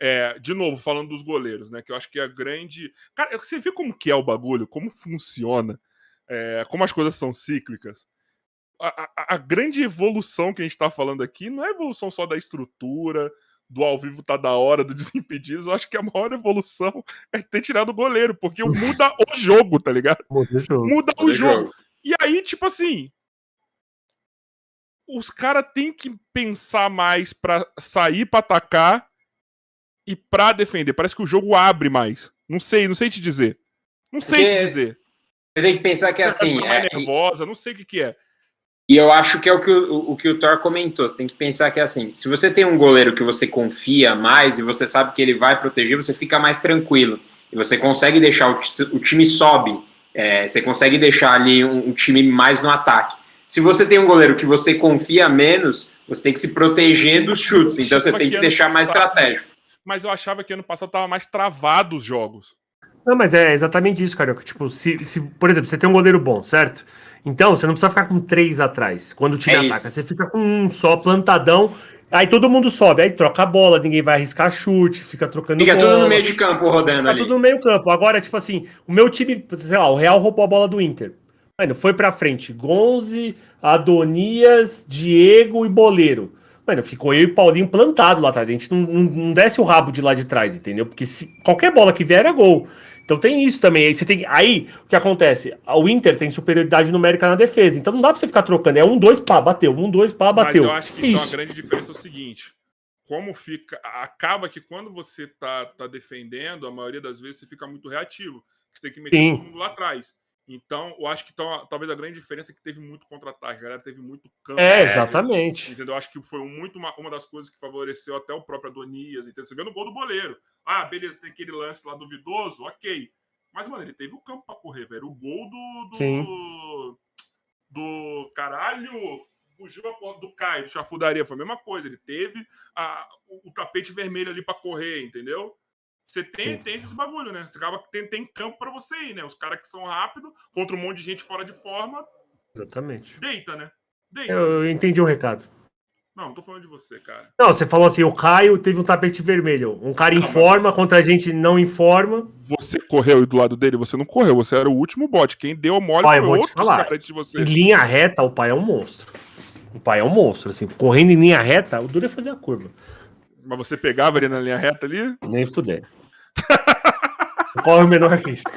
é, de novo, falando dos goleiros, né? Que eu acho que é a grande. Cara, você vê como que é o bagulho, como funciona, é, como as coisas são cíclicas. A, a- a grande evolução que a gente tá falando aqui não é evolução só da estrutura, do ao vivo tá da hora, do Desimpedidos. Eu acho que a maior evolução é ter tirado o goleiro, porque muda o jogo, tá ligado? Muda o Muda o jogo. jogo. E aí, tipo assim. Os caras têm que pensar mais pra sair pra atacar e pra defender. Parece que o jogo abre mais. Não sei, não sei te dizer. Não sei Porque te dizer. Você tem que pensar que Você vai assim. é- nervosa, não sei o que, que é. E eu acho que é o que o, o que o Thor comentou. Você tem que pensar que assim, se você tem um goleiro que você confia mais e você sabe que ele vai proteger, você fica mais tranquilo. E você consegue deixar o, o time sobe. É, você consegue deixar ali um, um time mais no ataque. Se você tem um goleiro que você confia menos, você tem que se proteger dos chutes. Então você tem que ano deixar mais estratégico. Mas eu achava que ano passado tava mais travado os jogos. Não, mas é exatamente isso, Carioca. Tipo, se, se, por exemplo, você tem um goleiro bom, certo? Então, você não precisa ficar com três atrás quando o time É ataca. isso. Você fica com um só plantadão, aí todo mundo sobe, aí troca a bola, ninguém vai arriscar chute, fica trocando Fica bola. tudo no meio de campo rodando Tá ali. tudo no meio campo. Agora, tipo assim, o meu time, sei lá, o Real roubou a bola do Inter. Mano, foi pra frente. Gonze, Adonias, Diego e Boleiro. Mano, ficou eu e Paulinho plantado lá atrás. A gente não, não, não desce o rabo de lá de trás, entendeu? Porque se qualquer bola que vier era gol. Então tem isso também. Aí você tem. Aí, o que acontece? O Inter tem superioridade numérica na defesa. Então não dá pra você ficar trocando. É um, dois, pá, bateu. Um, dois, pá, bateu. Mas eu acho que então, a grande diferença é o seguinte: como fica. Acaba que quando você tá, tá defendendo, a maioria das vezes você fica muito reativo. Você tem que meter Sim. todo mundo lá atrás. Então, eu acho que então, talvez a grande diferença é que teve muito contra-ataque, a galera teve muito campo. É, aéreo, exatamente. Entendeu? Acho que foi muito uma, uma das coisas que favoreceu até o próprio Adonias. Entendeu? Você vê no gol do goleiro. Ah, beleza, tem aquele lance lá duvidoso, ok. Mas, mano, ele teve o campo pra correr, velho. O gol do. do Sim. Do caralho. Fugiu a porta do Caio, do Chafudaria. Foi a mesma coisa. Ele teve a, o, o tapete vermelho ali pra correr, entendeu? Você tem, tem esses bagulho, né? Você acaba que tem, tem campo pra você ir, né? Os caras que são rápidos, contra um monte de gente fora de forma, Exatamente. deita, né? Deita. Eu, eu entendi o recado. Não, não tô falando de você, cara. Não, você falou assim, o Caio teve um tapete vermelho. Um cara Ah, em mas forma você- contra a gente não em forma. Você correu e do lado dele, você não correu, você era o último bote. Quem deu mole Olha, eu foi vou te outros falar. de você. Em linha reta, o pai é um monstro. O pai é um monstro, assim. Correndo em linha reta, o duro é fazer a curva. Mas você pegava ele na linha reta ali? Nem fuder. Corre o menor risco.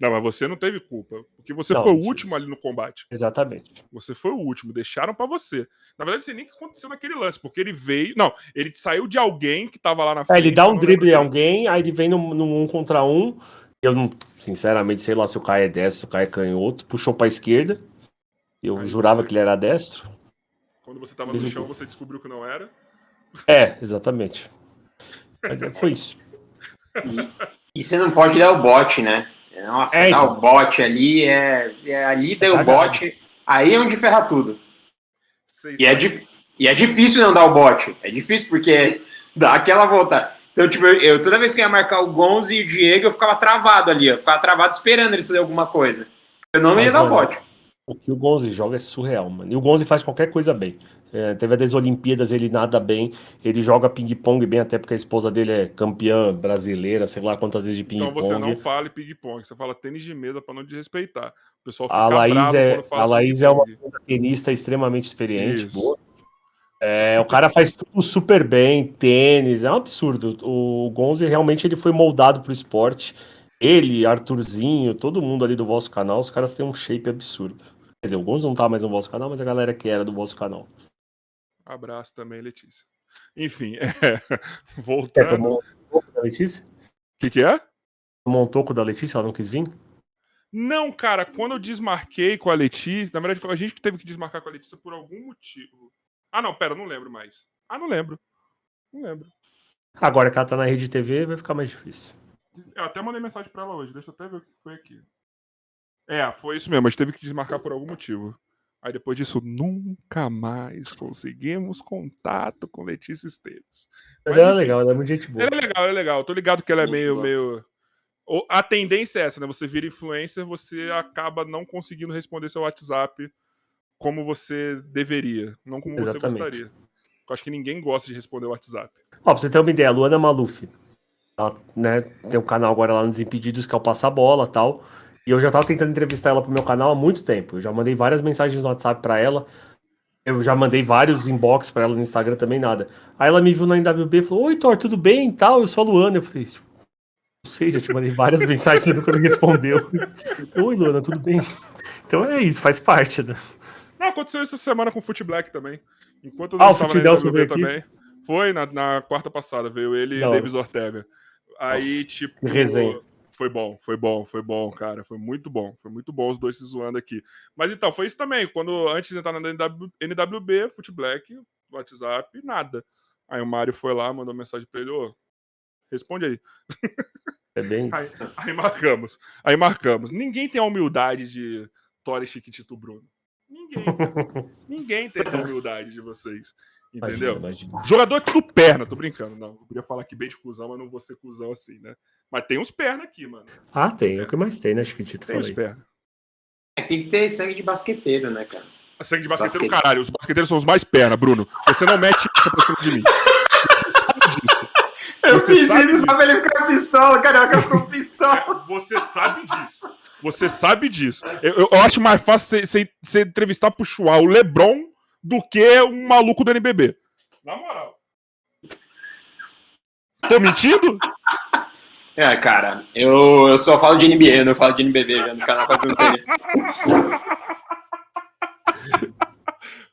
Não, mas você não teve culpa. Porque você Não, foi o último ali no combate. Exatamente. Você foi o último. Deixaram pra você. Na verdade, você nem o que aconteceu naquele lance. Porque ele veio. Não, ele saiu de alguém que tava lá na É, ele dá um drible em lembro alguém, aí ele vem num, num um contra um. Eu não, sinceramente, sei lá se o Caio é destro, se o Caio é canhoto. Puxou pra esquerda. Eu Aí jurava que ele era destro. Quando você tava no chão, você descobriu que não era. É, exatamente. Mas é, foi isso. E você não pode dar o bote, né? Nossa, É, dar então. o bote ali é, é ali deu o cagado. bote, aí é onde ferra tudo. E é, dif- e é difícil não dar o bote. É difícil porque dá aquela volta. Então, tipo, eu, toda vez que eu ia marcar o Gonzi e o Diego, eu ficava travado ali. Eu ficava travado esperando eles fazer alguma coisa. Eu não ia Mas, dar o bote. O que o Gonzi joga é surreal, mano. E o Gonzi faz qualquer coisa bem. É, teve a das Olimpíadas, ele nada bem. Ele joga ping-pong bem, até porque a esposa dele é campeã brasileira, sei lá quantas vezes de Então você não ping-pong. fala ping-pong, você fala tênis de mesa pra não desrespeitar. O pessoal fica A Laís, é, a Laís é uma ping-pong. tenista extremamente experiente. Isso. boa. É, o cara faz tudo super bem, tênis, é um absurdo. O Gonzi realmente ele foi moldado pro esporte. Ele, Arthurzinho, todo mundo ali do vosso canal, os caras têm um shape absurdo. Quer dizer, o Gonzi não tá mais no vosso canal, mas a galera que era do vosso canal. Abraço também, Letícia. Enfim, é, É, voltando. tomou um toco da Letícia? O que, que é? Tomou um toco da Letícia, ela não quis vir? Não, cara, quando eu desmarquei com a Letícia, na verdade foi a gente que teve que desmarcar com a Letícia por algum motivo. Ah, não, pera, eu não lembro mais. Ah, não lembro. Não lembro. Agora que ela tá na rede TV, vai ficar mais difícil. Eu até mandei mensagem pra ela hoje, deixa eu até ver o que foi aqui. É, foi isso mesmo, a gente teve que desmarcar por algum motivo. Aí depois disso, nunca mais conseguimos contato com Letícia Esteves. Mas Mas, ela é legal, ela é muito gente boa. Ela é legal, ela é legal. Eu tô ligado que ela é meio, meio. A tendência é essa, né? Você vira influencer, você acaba não conseguindo responder seu WhatsApp como você deveria, não como você Exatamente. gostaria. Eu acho que ninguém gosta de responder o WhatsApp. Ó, pra você ter uma ideia, a Luana Maluf, ela, né, tem um canal agora lá nos Impedidos que é o Passa Bola e tal. E eu já tava tentando entrevistar ela pro meu canal há muito tempo. Eu já mandei várias mensagens no WhatsApp pra ela. Eu já mandei vários inbox pra ela no Instagram também, nada. Aí ela me viu na NWB e falou: Oi, Thor, tudo bem e tal? Eu sou a Luana. Eu falei: "Tipo, Não sei, já te mandei várias mensagens, você nunca me respondeu. Oi, Luana, tudo bem? Então é isso, faz parte, né? Não, aconteceu essa semana com o Foot Black também. Enquanto eu Ah, o estava Nelson NWB veio aqui? também. Foi na, na quarta passada, veio ele e. Davis Ortega. Aí, Nossa, tipo. resenha. Foi bom, foi bom, foi bom, cara. Foi muito bom. Foi muito bom os dois se zoando aqui. Mas então, foi isso também. Quando antes de entrar na NW, NWB, Foot Black, WhatsApp, nada. Aí o Mário foi lá, mandou mensagem pra ele, ô, responde aí. É bem Aí, isso. aí marcamos. Aí marcamos. Ninguém tem a humildade de Tori Chiquitito Bruno. Ninguém. Ninguém tem essa humildade de vocês. Entendeu? Imagina, imagina. Jogador tudo perna, tô brincando. Não, eu podia falar aqui bem de cuzão, mas não vou ser cuzão assim, né? Mas tem uns perna aqui, mano. Ah, tem, é o que mais tem, né, Chiquitito? Tem uns perna. É, tem que ter sangue de basqueteiro, né, cara? Sangue de basqueteiro, basquete- caralho. Os basqueteiros são os mais perna, Bruno. Você não mete isso pra cima de mim. Você sabe disso. Eu Você fiz isso disso. só pra ele ficar pistola, carioca ficou pistola. Você sabe disso. Você sabe disso. Eu, eu- eu acho mais fácil você entrevistar pro Chua o Lebron do que um maluco do NBB. Na moral. Tô mentindo? É, cara, eu, eu só falo de NBA, eu não falo de NBB já no canal um tempo.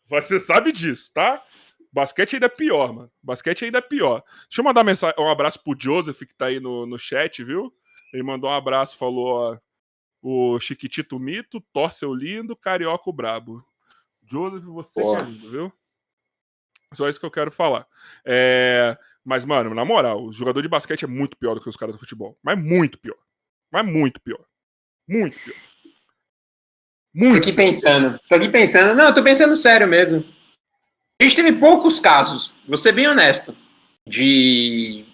Você sabe disso, tá? Basquete ainda é pior, mano. Basquete ainda é pior. Deixa eu mandar mensagem, um abraço pro Joseph que tá aí no, no chat, viu? Ele mandou um abraço, falou, ó, o Chiquitito Mito, Torceu lindo, Carioca o brabo. Joseph, você que é lindo, viu? Só isso que eu quero falar. É, Mas, mano, na moral, o jogador de basquete é muito pior do que os caras do futebol. Mas muito pior. Mas muito pior. Muito pior. Tô Muito. aqui pensando. Tô aqui pensando. Não, eu tô pensando sério mesmo. A gente teve poucos casos, vou ser bem honesto, de,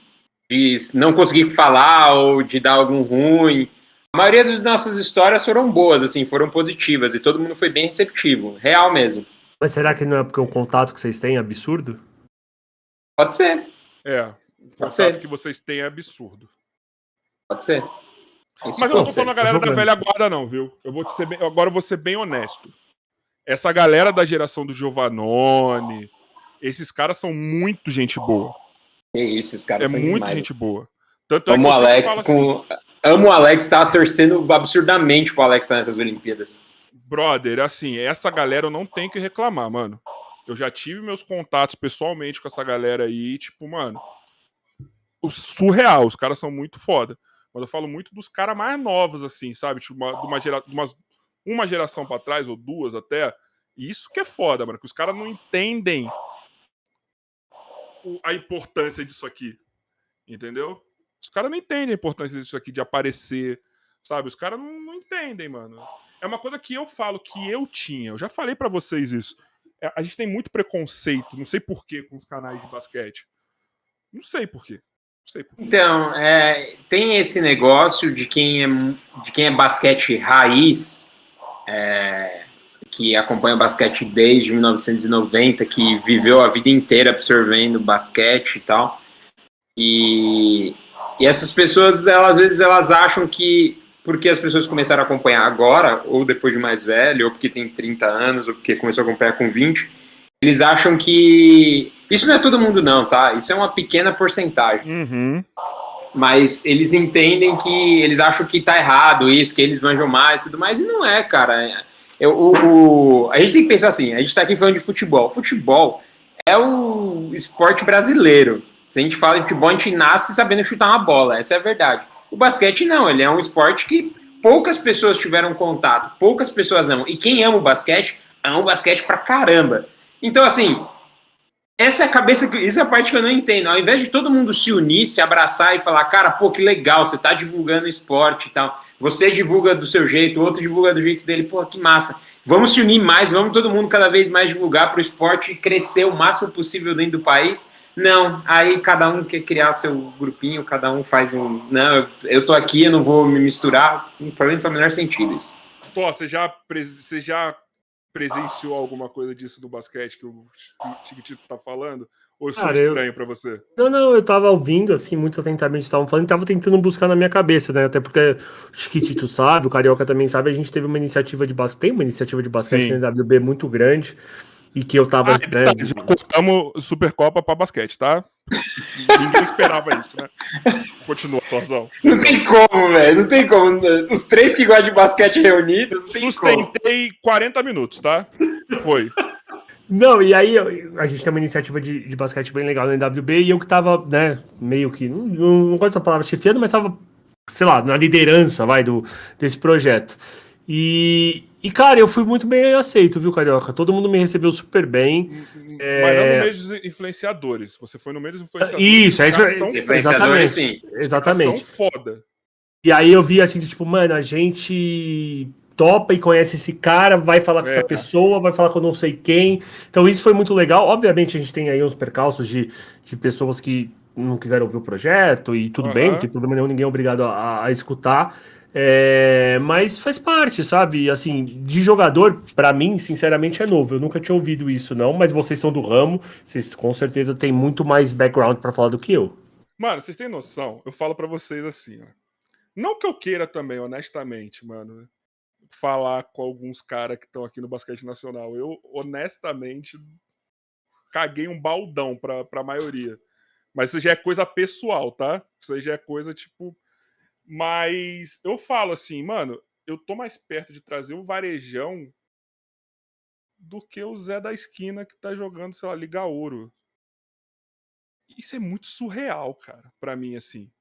de não conseguir falar ou de dar algum ruim. A maioria das nossas histórias foram boas, assim, foram positivas e todo mundo foi bem receptivo. Real mesmo. Mas será que não é porque o contato que vocês têm é absurdo? Pode ser, É. O contato ser. que vocês têm é absurdo. pode ser. Isso Mas eu não tô ser. falando a galera da velha guarda, não, viu? Eu vou te ser bem- agora eu vou ser bem honesto. Essa galera da geração do Giovannone, esses caras são muito gente boa. Que isso, esses É caras são muito demais. gente boa. Tanto é Amo que o Alex falo assim, com. Amo o Alex, tava torcendo absurdamente pro Alex estar nessas Olimpíadas. brother, assim, essa galera eu não tenho que reclamar, mano. Eu já tive meus contatos pessoalmente com essa galera aí, tipo, mano, surreal, os caras são muito foda. Mas eu falo muito dos caras mais novos, assim, sabe? Tipo, uma, de uma, gera, de umas- uma geração pra trás, ou duas até. Isso que é foda, mano, que os caras não entendem a importância disso aqui. Entendeu? Os caras não entendem a importância disso aqui, de aparecer, sabe? Os caras não, não entendem, mano. É uma coisa que eu falo que eu tinha. Eu já falei pra vocês isso. É, a gente tem muito preconceito, não sei porquê, com os canais de basquete. Não sei porquê. Então, é, tem esse negócio de quem é, de quem é basquete raiz, é, que acompanha o basquete desde 1990, que viveu a vida inteira absorvendo basquete e tal. E, e essas pessoas, elas, às vezes, elas acham que porque as pessoas começaram a acompanhar agora, ou depois de mais velho, ou porque tem 30 anos, ou porque começou a acompanhar com 20, eles acham que. Isso não é todo mundo, não, tá? Isso é uma pequena porcentagem Uhum. mas eles entendem que eles acham que tá errado isso, que eles manjam mais e tudo mais, e não é, cara. Eu, o, o- a gente tem que pensar assim: a gente tá aqui falando de futebol. Futebol é o esporte brasileiro. Se a gente fala em futebol, a gente nasce sabendo chutar uma bola, essa é a verdade. O basquete não, ele é um esporte que poucas pessoas tiveram contato, poucas pessoas amam. E quem ama o basquete, ama o basquete pra caramba. Então, assim, essa é a cabeça, isso é a parte que eu não entendo. Ao invés de todo mundo se unir, se abraçar e falar, cara, pô, que legal, você tá divulgando esporte e tal. Você divulga do seu jeito, o outro divulga do jeito dele, pô, que massa. Vamos se unir mais, vamos todo mundo cada vez mais divulgar para o esporte crescer o máximo possível dentro do país. Não, aí cada um quer criar seu grupinho, cada um faz um. Não, eu, eu tô aqui, eu não vou me misturar. Pra mim não faz o menor sentido isso. Tó, você já, você já presenciou alguma coisa disso do basquete que o Chiquitito tá falando? Ou isso é eu- estranho pra você? Não, não, eu tava ouvindo, assim, muito atentamente estavam falando, e tava tentando buscar na minha cabeça, né? Até porque o Chiquitito sabe, o Carioca também sabe, a gente teve uma iniciativa de basquete, tem uma iniciativa de basquete Sim. na WB muito grande, e que eu tava, Ah, né, detalhe, já cortamos Supercopa pra basquete, tá? Ninguém esperava isso, né? Continua, Torzão. Não tem como, velho, não tem como. Os três que gostam de basquete reunidos, não tem como. Sustentei 40 minutos, tá? Foi. Não, e aí a gente tem uma iniciativa de, de basquete bem legal na NWB e eu que tava, né, meio que, não, não, não gosto da palavra chefiando, mas tava, sei lá, na liderança, vai, do, desse projeto. E, e, cara, eu fui muito bem aceito, viu, Carioca? Todo mundo me recebeu super bem. Mas não no meio dos influenciadores. Você foi no meio dos influenciadores. Isso, é isso. é- são influenciadores, Exatamente. sim. Exatamente. São foda. E aí eu vi assim, tipo, mano, a gente topa e conhece esse cara, vai falar com É. essa pessoa, vai falar com não sei quem. Então isso foi muito legal. Obviamente a gente tem aí uns percalços de, de pessoas que não quiseram ouvir o projeto e tudo Aham. bem, não tem problema nenhum, ninguém é obrigado a, a escutar. É, mas faz parte, sabe? Assim, de jogador, pra mim, sinceramente, é novo. Eu nunca tinha ouvido isso, não, mas vocês são do ramo, vocês com certeza têm muito mais background pra falar do que eu. Mano, vocês têm noção? Eu falo pra vocês assim, ó. Não que eu queira também, honestamente, mano, falar com alguns caras que estão aqui no basquete nacional. Eu, honestamente, caguei um baldão pra, pra maioria. Mas isso já é coisa pessoal, tá? Isso aí já é coisa, tipo. Mas eu falo assim, mano, eu tô mais perto de trazer o varejão do que o Zé da esquina que tá jogando, sei lá, Liga Ouro. Isso é muito surreal, cara, pra mim, assim.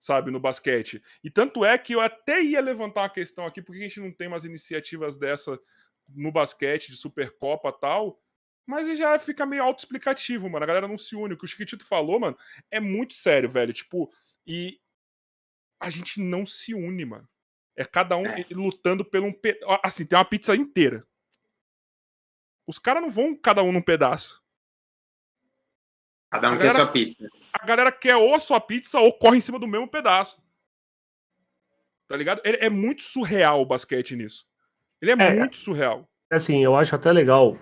sabe, no basquete. E tanto é que eu até ia levantar uma questão aqui, porque a gente não tem umas iniciativas dessa no basquete, de Supercopa tal, mas já fica meio autoexplicativo, mano. A galera não se une. O que o Chiquitito falou, mano, é muito sério, velho. Tipo, e a gente não se une, mano. É cada um É. lutando por um. Pe... Assim, tem uma pizza inteira. Os caras não vão cada um num pedaço. Cada um A quer galera- sua pizza. A galera quer ou a sua pizza ou corre em cima do mesmo pedaço. Tá ligado? É, é muito surreal o basquete nisso. Ele é, É. muito surreal. Assim, eu acho até legal.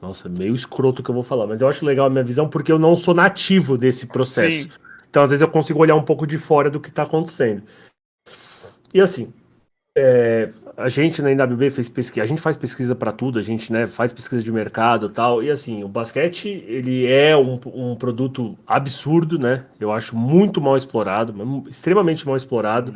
Nossa, meio escroto que eu vou falar, mas eu acho legal a minha visão porque eu não sou nativo desse processo. Sim. Então, às vezes, eu consigo olhar um pouco de fora do que está acontecendo. E assim, é, a gente na NWB fez pesquisa, a gente faz pesquisa para tudo, a gente né, faz pesquisa de mercado tal. E assim, o basquete ele é um, um produto absurdo, né? Eu acho muito mal explorado, extremamente mal explorado.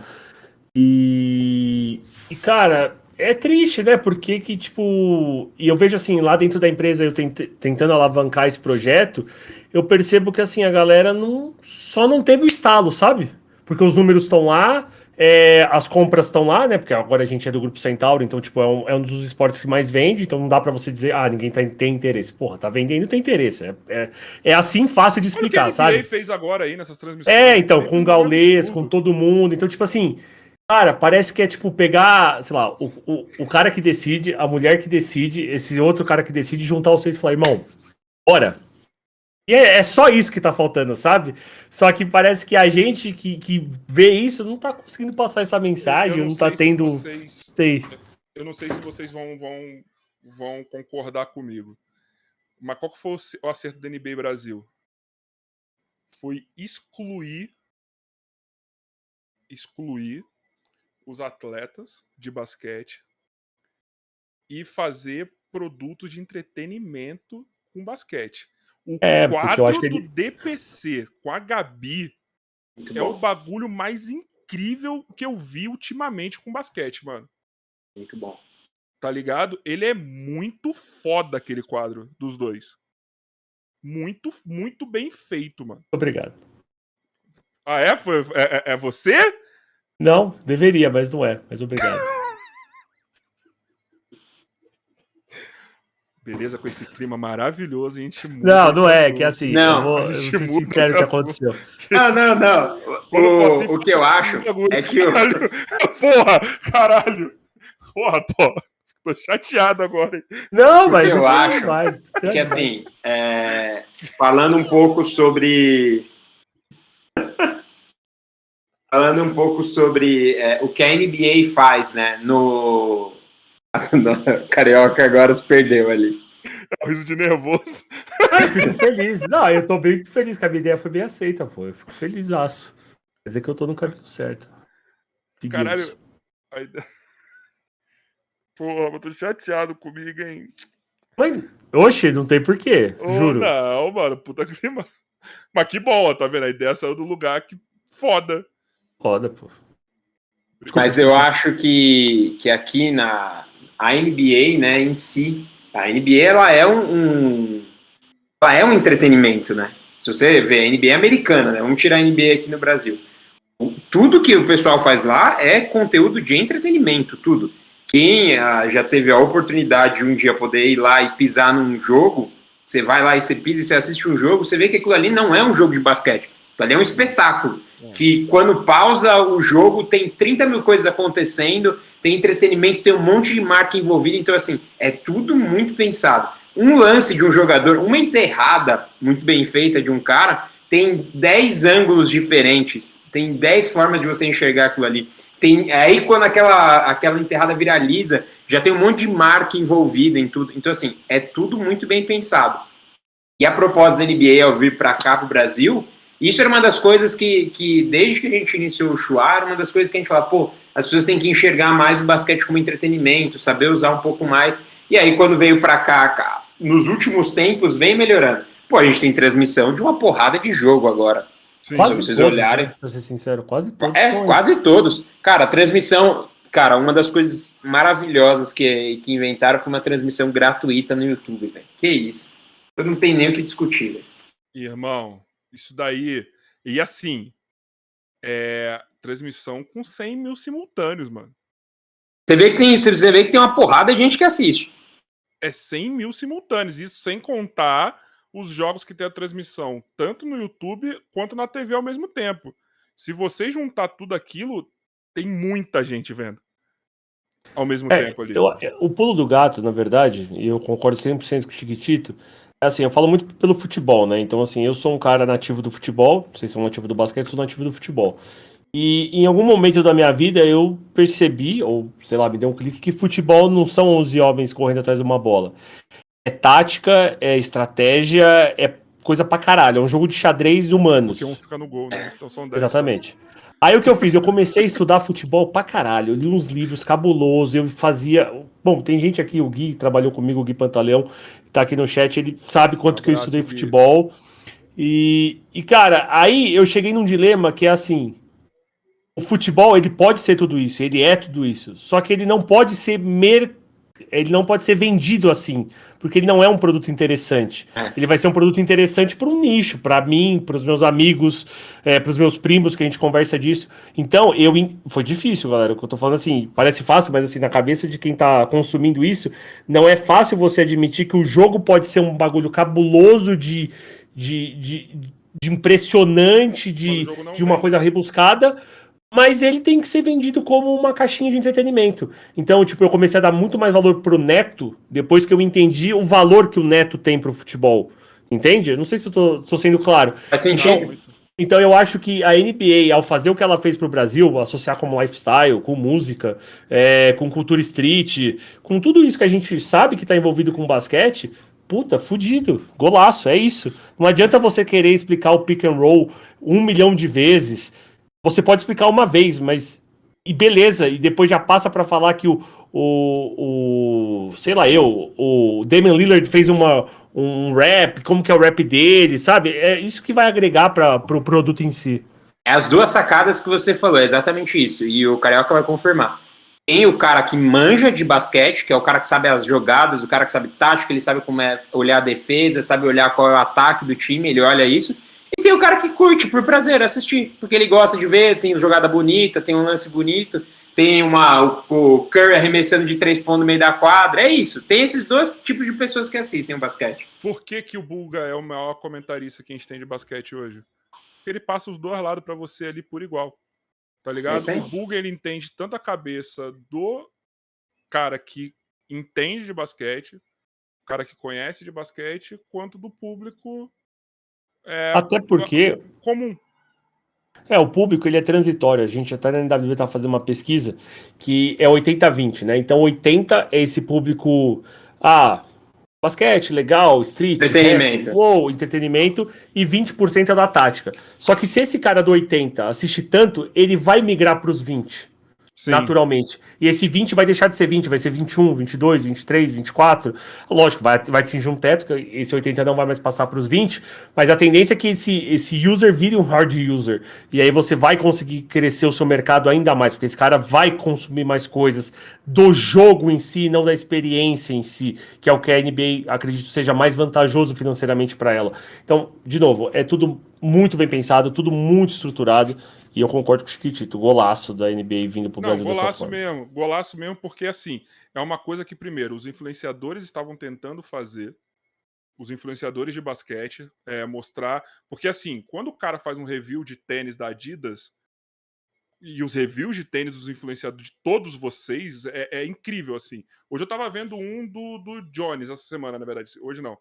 E, e cara, é triste, né? Porque que, tipo. E eu vejo assim, lá dentro da empresa, eu tent- tentando alavancar esse projeto, eu percebo que assim, a galera não, só não teve o estalo, sabe? Porque os números estão lá, é, as compras estão lá, né? Porque agora a gente é do Grupo Centauro, então, tipo, é um, é um dos esportes que mais vende, então não dá pra você dizer, ah, ninguém tá, tem interesse. Porra, tá vendendo, tem interesse. É, é, é assim fácil de Olha o que a explicar, NBA sabe? fez agora aí nessas transmissões. É, então, Foi com o Gaulês, com todo mundo. Então, tipo assim, cara, parece que é tipo pegar, sei lá, o, o, o cara que decide, a mulher que decide, esse outro cara que decide, juntar os seis e falar, irmão, bora. E é, é só isso que tá faltando, sabe? Só que parece que a gente que, que vê isso não tá conseguindo passar essa mensagem, Eu não, tá tendo. vocês- Sei. eu não sei se vocês vão, vão, vão concordar comigo. Mas qual que foi o ce- o acerto da NBA Brasil? Foi excluir excluir os atletas de basquete e fazer produtos de entretenimento com basquete. O É, porque eu quadro acho que do ele- DPC com a Gabi Muito é o bom. bagulho mais incrível que eu vi ultimamente com basquete, mano. Muito bom. Tá ligado? Ele é muito foda aquele quadro dos dois. Muito, muito bem feito, mano. Obrigado. Ah, é? Foi, é, é- é você? Não, deveria, mas não é. Mas obrigado. Beleza, com esse clima maravilhoso, a gente muda Não, não é, que assim, Não, eu vou, eu vou ser sincero o que aconteceu. Não, não, não. Eu O, o que eu acho é que o, Caralho, porra, caralho. Porra, tô, tô chateado agora. Não, O mas que eu acho mais. que assim, é, falando um pouco sobre. Falando um pouco sobre é, o que a NBA faz, né? No. Carioca agora se perdeu ali. É um riso de nervoso. Eu fico feliz. Não, eu tô bem feliz que a minha ideia foi bem aceita, pô. Eu fico felizaço. Quer dizer que eu tô no caminho certo. Seguimos. Caralho. Aí- Porra, eu tô chateado comigo, hein? Mas, oxe, não tem porquê, Ô, juro. Não, mano, puta clima. Mas que bom, ó, tá vendo? A ideia saiu do lugar que foda. Foda, pô. Mas eu acho que, que aqui na a NBA, né, em si, a NBA ela é um, um- ela é um entretenimento, né? Se você vê a NBA americana, né? Vamos tirar a NBA aqui no Brasil. O- Tudo que o pessoal faz lá é conteúdo de entretenimento, tudo. Quem ah, já teve a oportunidade de um dia poder ir lá e pisar num jogo, você vai lá e você pisa e você assiste um jogo, você vê que aquilo ali não é um jogo de basquete. Aquilo ali é um espetáculo. Que quando pausa o jogo, tem 30 mil coisas acontecendo, tem entretenimento, tem um monte de marca envolvida. Então, assim, é tudo muito pensado. Um lance de um jogador, uma enterrada muito bem feita de um cara, tem 10 ângulos diferentes, tem 10 formas de você enxergar aquilo ali. Tem, aí, quando aquela, aquela enterrada viraliza, já tem um monte de marca envolvida em tudo. Então, assim, é tudo muito bem pensado. E a proposta da NBA ao vir para cá, para o Brasil, isso era uma das coisas que, que, desde que a gente iniciou o Chua, era uma das coisas que a gente fala, pô, as pessoas têm que enxergar mais o basquete como entretenimento, saber usar um pouco mais. E aí, quando veio para cá, nos últimos tempos, vem melhorando. Pô, a gente tem transmissão de uma porrada de jogo agora. Sim, Quase vocês todos, olharem. Pra ser sincero, quase todos. É, quase todos. Cara, a transmissão. Cara, uma das coisas maravilhosas que, que inventaram foi uma transmissão gratuita no YouTube, velho. Que isso. Eu não tem nem o que discutir, velho. Irmão, isso daí. E assim, é transmissão com 100 mil simultâneos, mano. Você vê que tem, você vê que tem uma porrada de gente que assiste. É 100 mil simultâneos, isso sem contar os jogos que tem a transmissão, tanto no YouTube quanto na TV ao mesmo tempo. Se você juntar tudo aquilo, tem muita gente vendo ao mesmo É, tempo ali. eu- o pulo do gato, na verdade, e eu concordo 100% com o Chiquitito, assim, eu falo muito pelo futebol, né? Então, assim, eu sou um cara nativo do futebol, vocês são nativo do basquete, eu sou nativo do futebol. E em algum momento da minha vida eu percebi, ou sei lá, me deu um clique, que futebol não são 11 homens correndo atrás de uma bola. É tática, é estratégia, é coisa pra caralho. É um jogo de xadrez humanos. Porque um fica no gol, né? Então são 10. Exatamente. Aí o que eu fiz? Eu comecei a estudar futebol pra caralho. Eu li uns livros cabulosos, eu fazia. Bom, tem gente aqui, o Gui trabalhou comigo, o Gui Pantaleão, tá aqui no chat, ele sabe quanto que eu estudei futebol. E, e, cara, aí eu cheguei num dilema que é assim. O futebol, ele pode ser tudo isso, ele é tudo isso. Só que ele não pode ser mer... ele não pode ser vendido assim, porque ele não é um produto interessante. É. Ele vai ser um produto interessante para um nicho, para mim, para os meus amigos, para os meus primos que a gente conversa disso. Então, eu foi difícil, galera. O que eu tô falando assim, parece fácil, mas assim, na cabeça de quem tá consumindo isso, não é fácil você admitir que o jogo pode ser um bagulho cabuloso de de, de, de impressionante, de, de uma vem. coisa rebuscada, mas ele tem que ser vendido como uma caixinha de entretenimento. Então, tipo, eu comecei a dar muito mais valor pro Neto depois que eu entendi o valor que o Neto tem pro futebol. Entende? Eu não sei se eu tô, tô sendo claro. Faz sentido. Não, Então eu acho que a NBA, ao fazer o que ela fez pro Brasil, associar como lifestyle, com música, é, com cultura street, com tudo isso que a gente sabe que tá envolvido com basquete, puta, fudido, golaço, é isso. Não adianta você querer explicar o pick and roll um milhão de vezes. Você pode explicar uma vez, mas. E beleza, e depois já passa pra falar que o, o, o. Sei lá, eu, o Damian Lillard fez uma, um rap, como que é o rap dele, sabe? É isso que vai agregar para pro produto em si. É as duas sacadas que você falou, é exatamente isso. E o Carioca vai confirmar. Tem o cara que manja de basquete, que é o cara que sabe as jogadas, o cara que sabe tática, ele sabe como é olhar a defesa, sabe olhar qual é o ataque do time, ele olha isso. E tem o cara que curte por prazer assistir, porque ele gosta de ver, tem jogada bonita, tem um lance bonito, tem uma, o, o Curry arremessando de três pontos no meio da quadra, é isso. Tem esses dois tipos de pessoas que assistem o basquete. Por que, que o Bulga é o maior comentarista que a gente tem de basquete hoje? Porque ele passa os dois lados pra você ali por igual. Tá ligado? É o Bulga ele entende tanto a cabeça do cara que entende de basquete, cara que conhece de basquete, quanto do público é, Até porque comum. É, o público ele é transitório. A gente até na NWB tá fazendo uma pesquisa que é 80-20, né? Então 80 é esse público. Ah, basquete, legal, street, Entretenimento. rap, uou, entretenimento, e 20% é da tática. Só que se esse cara do 80 assiste tanto, ele vai migrar para os 20. Sim. naturalmente. E esse 20 vai deixar de ser 20, vai ser 21, 22, 23, 24. Lógico, vai, vai atingir um teto, que esse 80 não vai mais passar para os 20, mas a tendência é que esse, esse user vire um hard user. E aí você vai conseguir crescer o seu mercado ainda mais, porque esse cara vai consumir mais coisas do jogo em si, não da experiência em si, que é o que a NBA, acredito, seja mais vantajoso financeiramente para ela. Então, de novo, é tudo muito bem pensado, tudo muito estruturado. E eu concordo com o Chiquitito, golaço da NBA vindo pro Não, Brasil dessa golaço forma. mesmo. Golaço mesmo, porque assim, é uma coisa que, primeiro, os influenciadores estavam tentando fazer. Os influenciadores de basquete, é, mostrar. Porque assim, quando o cara faz um review de tênis da Adidas, e os reviews de tênis dos influenciadores de todos vocês é, é incrível, assim. Hoje eu tava vendo um do, do Jones essa semana, na verdade. Hoje não.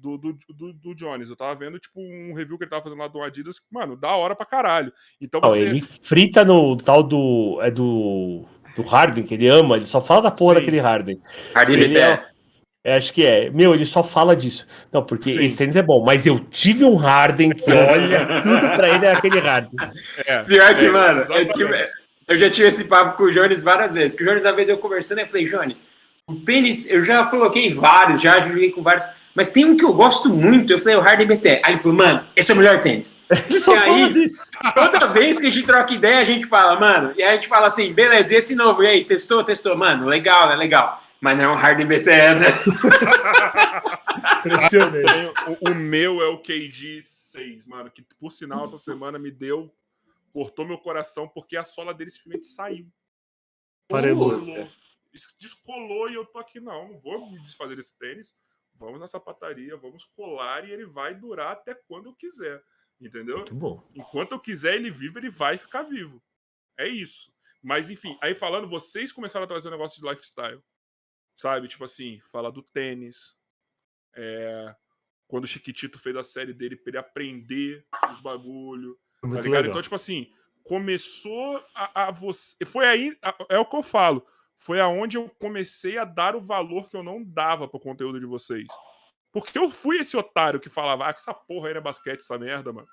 Do, do, do, do Jones. Eu tava vendo, tipo, um review que ele tava fazendo lá do Adidas. Mano, da hora pra caralho. Então Não, você. ele frita no tal do. É do. Do Harden, que ele ama, ele só fala da porra Sim. daquele Harden. Hardy Ele é- É, acho que é. Meu, ele só fala disso. Não, porque Sim. esse tênis é bom, mas eu tive um Harden que olha, tudo pra ele é aquele Harden. É, Pior que, é, mano, eu, tive- eu já tive esse papo com o Jones várias vezes. Que o Jones, uma vez eu conversando, eu falei, Jones, o tênis, eu já coloquei vários, já joguei com vários, mas tem um que eu gosto muito. Eu falei, o Harden BT. Aí ele falou, mano, esse é o melhor tênis. Ele só E aí? disso. Toda vez que a gente troca ideia, a gente fala, mano, e aí a gente fala assim, beleza, e esse novo? E aí, testou, testou? Mano, legal, né? Legal. Mas não é um Harden BTE, né? Impressionante. O, o meu é o KD 6, mano, que por sinal essa semana me deu cortou meu coração porque a sola dele simplesmente saiu. Farelou. Descolou, e eu tô aqui, não, não vou me desfazer desse tênis. Vamos na sapataria, vamos colar e ele vai durar até quando eu quiser. Entendeu? Muito bom. Enquanto eu quiser ele vivo, ele vai ficar vivo. É isso. Mas enfim, aí falando, vocês começaram a trazer um negócio de lifestyle. Sabe? Tipo assim, falar do tênis. É, quando o Chiquitito fez a série dele pra ele aprender os bagulho. Tá Muito ligado? legal. Então, tipo assim, começou a, a você. Foi aí. a- é o que eu falo. Foi aonde eu comecei a dar o valor que eu não dava pro conteúdo de vocês. Porque eu fui esse otário que falava, ah, essa porra aí não é basquete, essa merda, mano.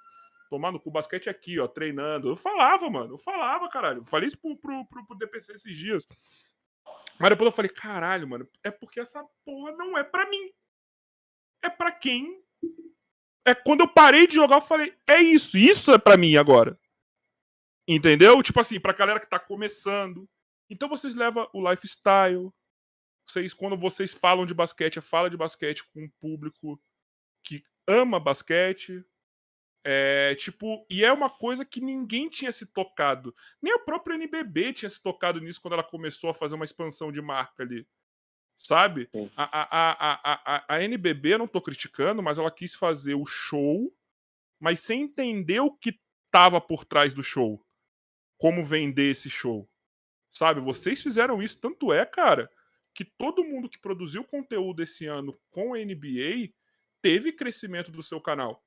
Tomar no cu, basquete é aqui, ó, treinando. Eu falava, mano. Eu falava, caralho. Eu falei isso pro, pro, pro, pro DPC esses dias. Mas depois eu falei, caralho, mano, é porque essa porra não é pra mim. É pra quem. É quando eu parei de jogar, eu falei, é isso, isso é pra mim agora. Entendeu? Tipo assim, pra galera que tá começando. Então vocês levam o lifestyle. Vocês, quando vocês falam de basquete, fala de basquete com um público que ama basquete. É, tipo, e é uma coisa que ninguém tinha se tocado. Nem a própria NBB tinha se tocado nisso quando ela começou a fazer uma expansão de marca ali. Sabe? A, a, a, a, a NBB, eu não tô criticando, mas ela quis fazer o show, mas sem entender o que tava por trás do show. Como vender esse show. Sabe? Vocês fizeram isso, tanto é, cara, que todo mundo que produziu conteúdo esse ano com a NBA teve crescimento do seu canal.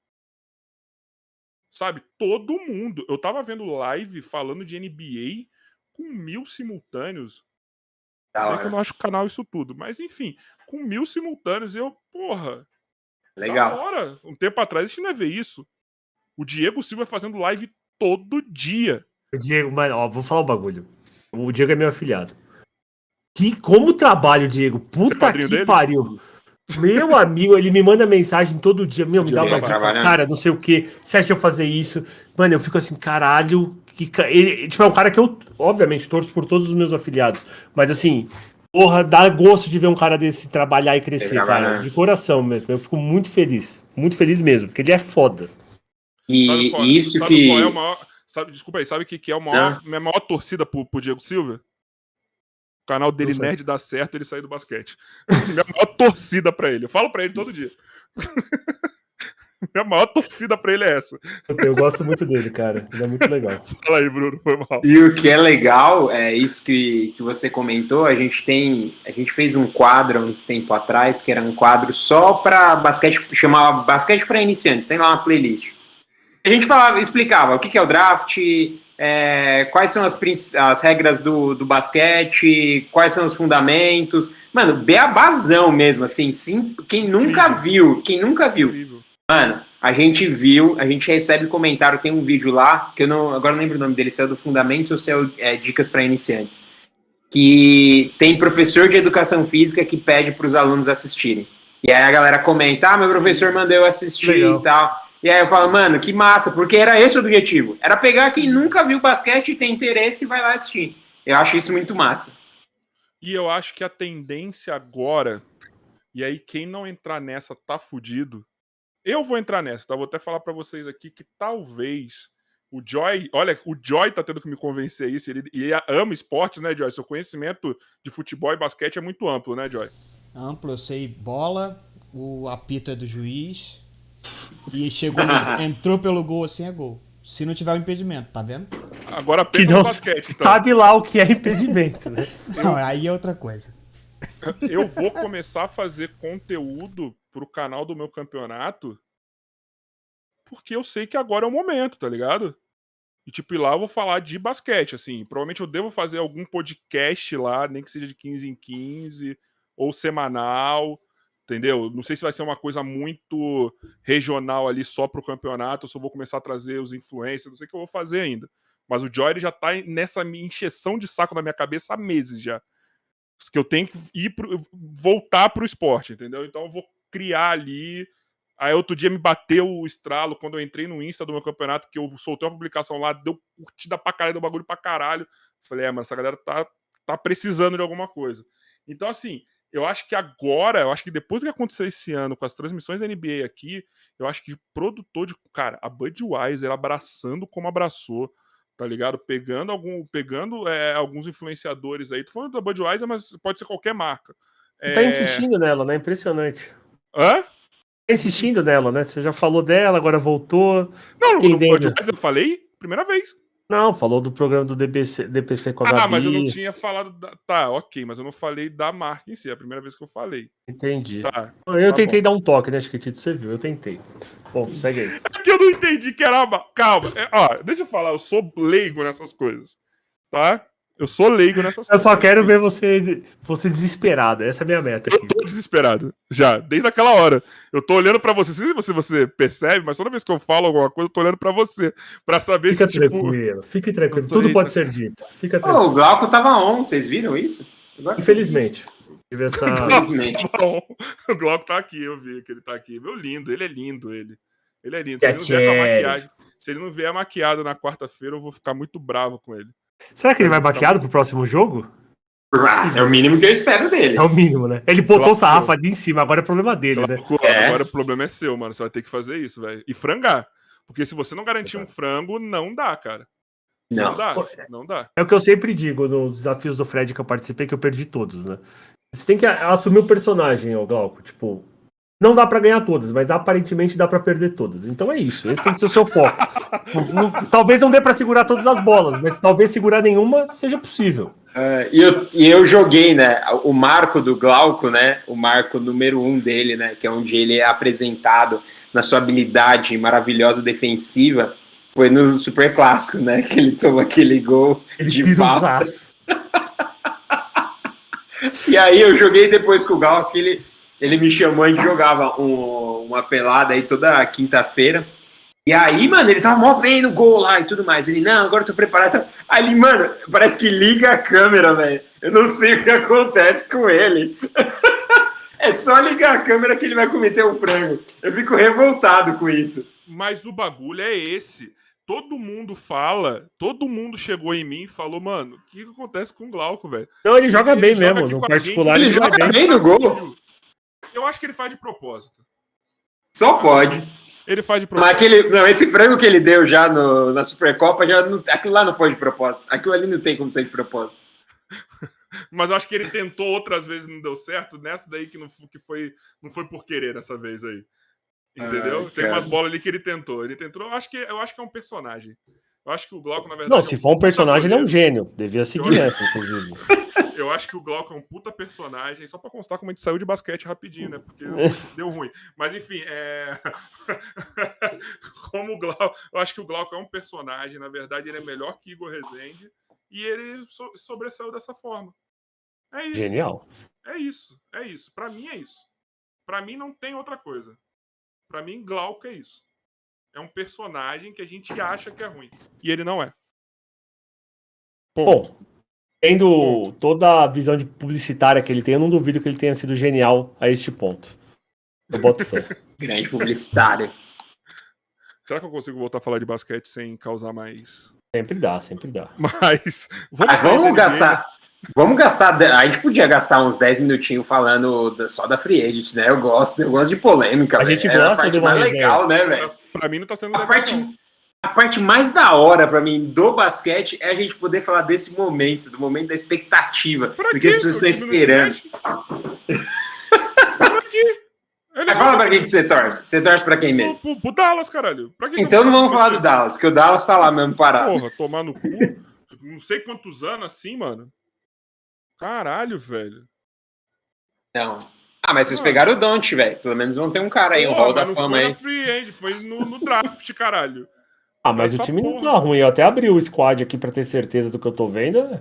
Sabe? Todo mundo. Eu tava vendo live falando de NBA com mil simultâneos. Da Não é que eu não acho canal isso tudo, mas enfim, com mil simultâneos, eu, porra, Legal. hora. Um tempo atrás a gente não ia ver isso. O Diego Silva fazendo live todo dia. O Diego, mas, ó, vou falar o bagulho. O Diego é meu afilhado. Que, como trabalho, Diego? Puta que dele? pariu. Meu amigo, ele me manda mensagem todo dia. Meu, me dá uma dica, cara, não sei o que. Você acha eu fazer isso? Mano, eu fico assim, caralho. Que, ele, tipo, é um cara que eu, obviamente, torço por todos os meus afiliados. Mas assim, porra, dá gosto de ver um cara desse trabalhar e crescer, cara. trabalha. De coração mesmo. Eu fico muito feliz. Muito feliz mesmo, porque ele é foda. E Sabe qual, isso sabe que. qual é o maior. Sabe, desculpa aí, sabe o que, que é maior, minha maior torcida pro, pro Diego Silva? O canal dele. Nerd, dá certo ele sair do basquete. minha maior torcida pra ele. Eu falo pra ele todo dia. minha maior torcida pra ele é essa. Eu, gosto muito dele, cara. Ele é muito legal. Fala aí, Bruno, foi mal. E o que é legal, é isso que, que você comentou, a gente tem, a gente fez um quadro há um tempo atrás, que era um quadro só para basquete, chamava Basquete para Iniciantes, tem lá uma playlist. A gente falava, explicava o que, que é o draft, é, quais são as, as regras do, do basquete, quais são os fundamentos. Mano, beabazão mesmo, assim, sim, quem nunca viu, quem nunca viu. Mano, a gente viu, a gente recebe comentário, tem um vídeo lá, que eu não, agora não lembro o nome dele, se é o do Fundamentos ou se é, é Dicas para Iniciantes. Que tem professor de educação física que pede para os alunos assistirem. E aí a galera comenta: ah, meu professor mandou eu assistir Legal. e tal. E aí eu falo, mano, que massa, porque era esse o objetivo. Era pegar quem nunca viu basquete e tem interesse e vai lá assistir. Eu acho isso muito massa. E eu acho que a tendência agora, e aí quem não entrar nessa tá fudido. Eu vou entrar nessa, tá? Vou até falar pra vocês aqui que talvez o Joy, olha, o Joy tá tendo que me convencer isso, ele, e ele ama esportes, né, Joy? Seu conhecimento de futebol e basquete é muito amplo, né, Joy? Amplo, eu sei bola, o apito é do juiz. E chegou no, entrou pelo gol assim é gol. Se não tiver o impedimento, tá vendo? Agora Que pensa não no basquete, então. sabe lá o que é impedimento, né? Não, aí é outra coisa. eu vou começar a fazer conteúdo pro canal do meu campeonato porque eu sei que agora é o momento, tá ligado? E tipo, e lá eu vou falar de basquete, assim. Provavelmente eu devo fazer algum podcast lá, nem que seja de 15 em 15 ou semanal, entendeu? Não sei se vai ser uma coisa muito regional ali só pro campeonato, ou se eu vou começar a trazer os influencers, não sei o que eu vou fazer ainda. Mas o Joy já tá nessa encheção de saco na minha cabeça há meses já que eu tenho que ir pro, voltar pro esporte, entendeu? Então eu vou criar ali. Aí outro dia me bateu o estralo quando eu entrei no Insta do meu campeonato, que eu soltei uma publicação lá, deu curtida pra caralho, deu bagulho pra caralho. Falei, é, mano, essa galera tá, tá precisando de alguma coisa. Então, assim, eu acho que agora, eu acho que depois do que aconteceu esse ano com as transmissões da NBA aqui, eu acho que produtor de. Cara, a Budweiser abraçando como abraçou, tá ligado? Pegando algum, pegando é, alguns influenciadores aí. Tô falando da Budweiser, mas pode ser qualquer marca. Tá É, insistindo nela, né? Impressionante. Hã? Tá insistindo nela, né? Você já falou dela, agora voltou. Não, no Entendendo. Budweiser eu falei primeira vez. Não, falou do programa do DPC, DPC com a Gabi. Ah, mas eu não tinha falado. Da... Tá, ok, mas eu não falei da marca em si. É a primeira vez que eu falei. Entendi. Tá. Eu Tá tentei dar um toque, né, Chiquitito? Você viu, eu tentei. Bom, segue aí. É que eu não entendi que era. Calma, é, ó, deixa eu falar, eu sou leigo nessas coisas. Tá? Eu sou leigo nessas Eu coisas. só quero ver você, você desesperado. Essa é a minha meta Eu aqui. tô desesperado, já, desde aquela hora. Eu tô olhando pra você. Não sei se você, você percebe, mas toda vez que eu falo alguma coisa, eu tô olhando pra você. Pra saber Fica se, tipo. tranquilo, fique tranquilo. Eu Tudo aí, pode tá- ser dito. Fica tranquilo. o Glauco tava on, vocês viram isso? Agora- Infelizmente. Tive essa. Infelizmente. Tá. O Glauco tá aqui, eu vi que ele tá aqui. Meu lindo, ele é lindo, ele. Ele é lindo. Se ele não vier com a maquiagem, se ele não vier maquiado na quarta-feira, eu vou ficar muito bravo com ele. Será que ele vai maquiado pro próximo jogo? Ah, é o mínimo que eu espero dele. É o mínimo, né? Ele botou o sarrafo ali em cima, agora é problema dele, né? É. Agora o problema é seu, mano. Você vai ter que fazer isso, velho. E frangar. Porque se você não garantir um frango, não dá, cara. Não, Não. dá. Não dá. É o que eu sempre digo nos desafios do Fred que eu participei, que eu perdi todos, né? Você tem que assumir o personagem, ô Glauco. Tipo, não dá pra ganhar todas, mas aparentemente dá pra perder todas. Então é isso. Esse tem que ser o seu foco. Talvez não dê pra segurar todas as bolas, mas talvez segurar nenhuma seja possível. É, e, eu, e eu joguei, né? O marco do Glauco, né? O marco número um dele, né? Que é onde ele é apresentado na sua habilidade maravilhosa defensiva. Foi no Super Clássico, né? Que ele toma aquele gol Ele de falta. E aí eu joguei depois com o que ele, ele me chamou, a gente jogava um- uma pelada aí toda quinta-feira. E aí, mano, ele tava mó bem no gol lá e tudo mais. Ele, não, agora eu tô preparado. Aí ele, mano, parece que liga a câmera, velho. Eu não sei o que acontece com ele. é só ligar a câmera que ele vai cometer o frango. Eu fico revoltado com isso. Mas o bagulho é esse. Todo mundo fala, todo mundo chegou em mim e falou, mano, o que, acontece com o Glauco, velho? Não, ele joga Ele bem joga mesmo. No particular, gente, ele, ele joga joga bem. bem no gol. Eu acho que ele faz de propósito. Só pode. Ele faz de Mas propósito. aquele, não, esse frango que ele deu já no, na Supercopa, já não, aquilo lá não foi de propósito. Aquilo ali não tem como ser de propósito. Mas eu acho que ele tentou outras vezes e não deu certo. Nessa daí que, não, que foi, não foi por querer dessa vez aí. Entendeu? Ai, Tem umas bolas ali que ele tentou. Ele tentou. Eu acho que, eu acho que é um personagem. Eu acho que o Glauco, na verdade. Não, é se for um personagem, ele é um gênio. Devia seguir Eu- essa, inclusive. Eu acho que o Glauco é um puta personagem, só pra constar como a gente saiu de basquete rapidinho, né? Porque deu ruim. Mas enfim, é. como o Glauco. Eu acho que o Glauco é um personagem, na verdade, ele é melhor que Igor Rezende. E ele so- sobressaiu dessa forma. É isso. Genial. É isso. É isso. Pra mim é isso. Pra mim não tem outra coisa. Pra mim, Glauco é isso. É um personagem que a gente acha que é ruim. E ele não é. Bom, tendo toda a visão de publicitária que ele tem, eu não duvido que ele tenha sido genial a este ponto. Eu boto fé. Grande publicitário. Será que eu consigo voltar a falar de basquete sem causar mais. sempre dá, sempre dá. mais. Mas vamos NBA? gastar. Vamos gastar. A gente podia gastar uns 10 minutinhos falando só da Free Agent, né? Eu gosto, eu gosto de polêmica. A velho. gente É a gosta parte de uma mais resenha. legal, né, velho? Pra mim não tá sendo A legal. parte, não. a parte mais da hora pra mim do basquete é a gente poder falar desse momento, do momento da expectativa, Pra do que as pessoas estão esperando. pra quê? Ele Mas fala pra quem que você torce. Você torce pra quem mesmo? Pro, pro Dallas, caralho. Então não vamos falar do? Dallas, porque o Dallas tá lá mesmo parado. Porra, tomar no cu. Não sei quantos anos assim, mano. Caralho, velho. Não. Ah, mas vocês Ah. pegaram o Don't, velho. Pelo menos vão ter um cara aí, um hall da não fama foi aí. free end, foi no, no draft, caralho. Ah, mas Essa o time não porra. tá ruim. Eu até abri o squad aqui pra ter certeza do que eu tô vendo. É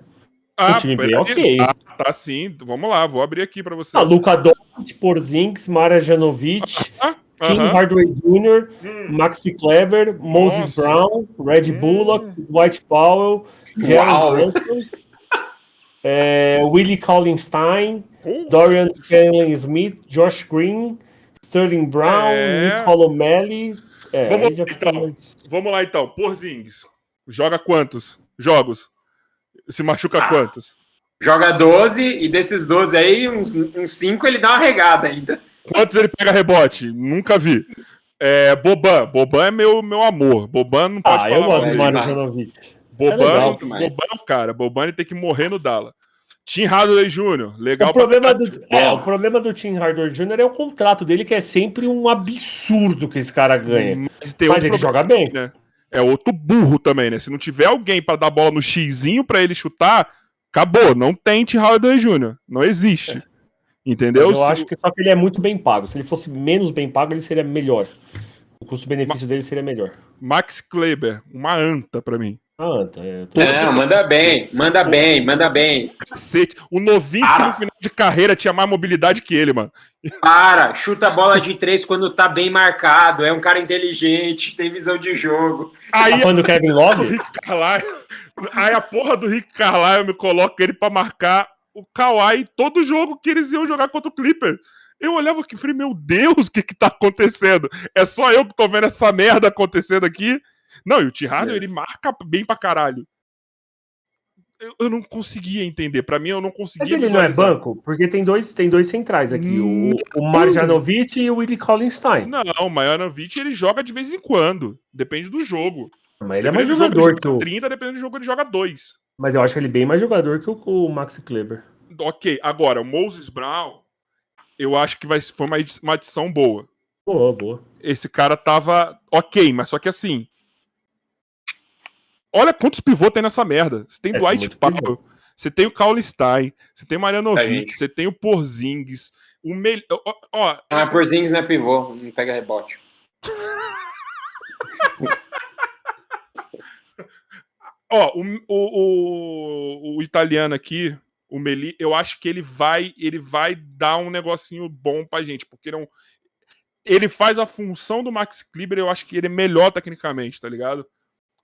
Ah, um time bem pera- ok. Ah, tá sim. Vamos lá, vou abrir aqui pra você. Ah, Luka Doncic, Porzingis, Mara Janovic, Ah, Tim aham. Hardaway Jr., Hum, Maxi Kleber, Moses Nossa. Brown, Red Hum. Bullock, White Powell, Jalen Uau. É, Willie Collinstein. Dorian Scanlon Smith, Josh Green, Sterling Brown, É. Nick O'Malley. É, Vamos então. Vamos lá então. Porzingis. Joga quantos jogos? Se machuca Ah. quantos? Joga 12 e desses 12 aí, uns, uns 5 ele dá uma regada ainda. Quantos ele pega rebote? Nunca vi. É, Boban. Boban é meu, meu amor. Boban não pode Ah, falar eu gosto do dele. Mara demais. Janovic. Boban, legal Boban demais. é o cara. Boban tem que morrer no Dallas. Tim Hardaway Jr., legal O problema, pra do, é, o problema do Tim Hardaway Jr. é o contrato dele, que é sempre um absurdo que esse cara ganha. Mas, tem Mas ele joga bem. né? É outro burro também, né? Se não tiver alguém pra dar bola no xizinho pra ele chutar, acabou. Não tem Tim Hardaway Jr. Não existe. Entendeu? Mas eu acho que só que ele é muito bem pago. Se ele fosse menos bem pago, ele seria melhor. O custo-benefício dele seria melhor. Max Kleber, uma anta pra mim. Ah, tá. é, tô- Não, manda bem, manda bem, manda bem. Cacete. O Novinsky Para. no final de carreira tinha mais mobilidade que ele, mano. Para, chuta a bola de três quando tá bem marcado. É um cara inteligente, tem visão de jogo. Tá Aí falando do Kevin Love? Aí a porra do Rick Carlisle me coloca ele pra marcar o Kawhi todo jogo que eles iam jogar contra o Clipper. Eu olhava aqui e falei, meu Deus, o que que tá acontecendo? É só eu que tô vendo essa merda acontecendo aqui? Não, e o Tirado, É. ele marca bem pra caralho. Eu, eu não conseguia entender. Pra mim, eu não conseguia Mas ele não é visualizar. banco? Porque tem dois, tem dois centrais aqui, Hum, o, o Marjanovic e o Willie Collinstein. Não, o Majanovic, ele joga de vez em quando. Depende do jogo. Mas ele é mais jogo, jogador ele que o. 30, dependendo do jogo, ele joga 2. Mas eu acho ele bem mais jogador que o, o Max Kleber. Ok, agora, o Moses Brown, eu acho que vai, foi uma, uma adição boa. Boa, boa. Esse cara tava ok, mas só que assim. Olha quantos pivôs tem nessa merda. Você tem É, Dwight Powell, pivô. você tem o Kaulistein, você tem o Marianovic, você tem o Porzingis. O melhor. Ó, ó, Ah, Porzingis não é pivô, não pega rebote. ó, o, o, o, o italiano aqui, o Meli, eu acho que ele vai, ele vai dar um negocinho bom pra gente, porque ele um, ele faz a função do Max Kleber, eu acho que ele é melhor tecnicamente, tá ligado?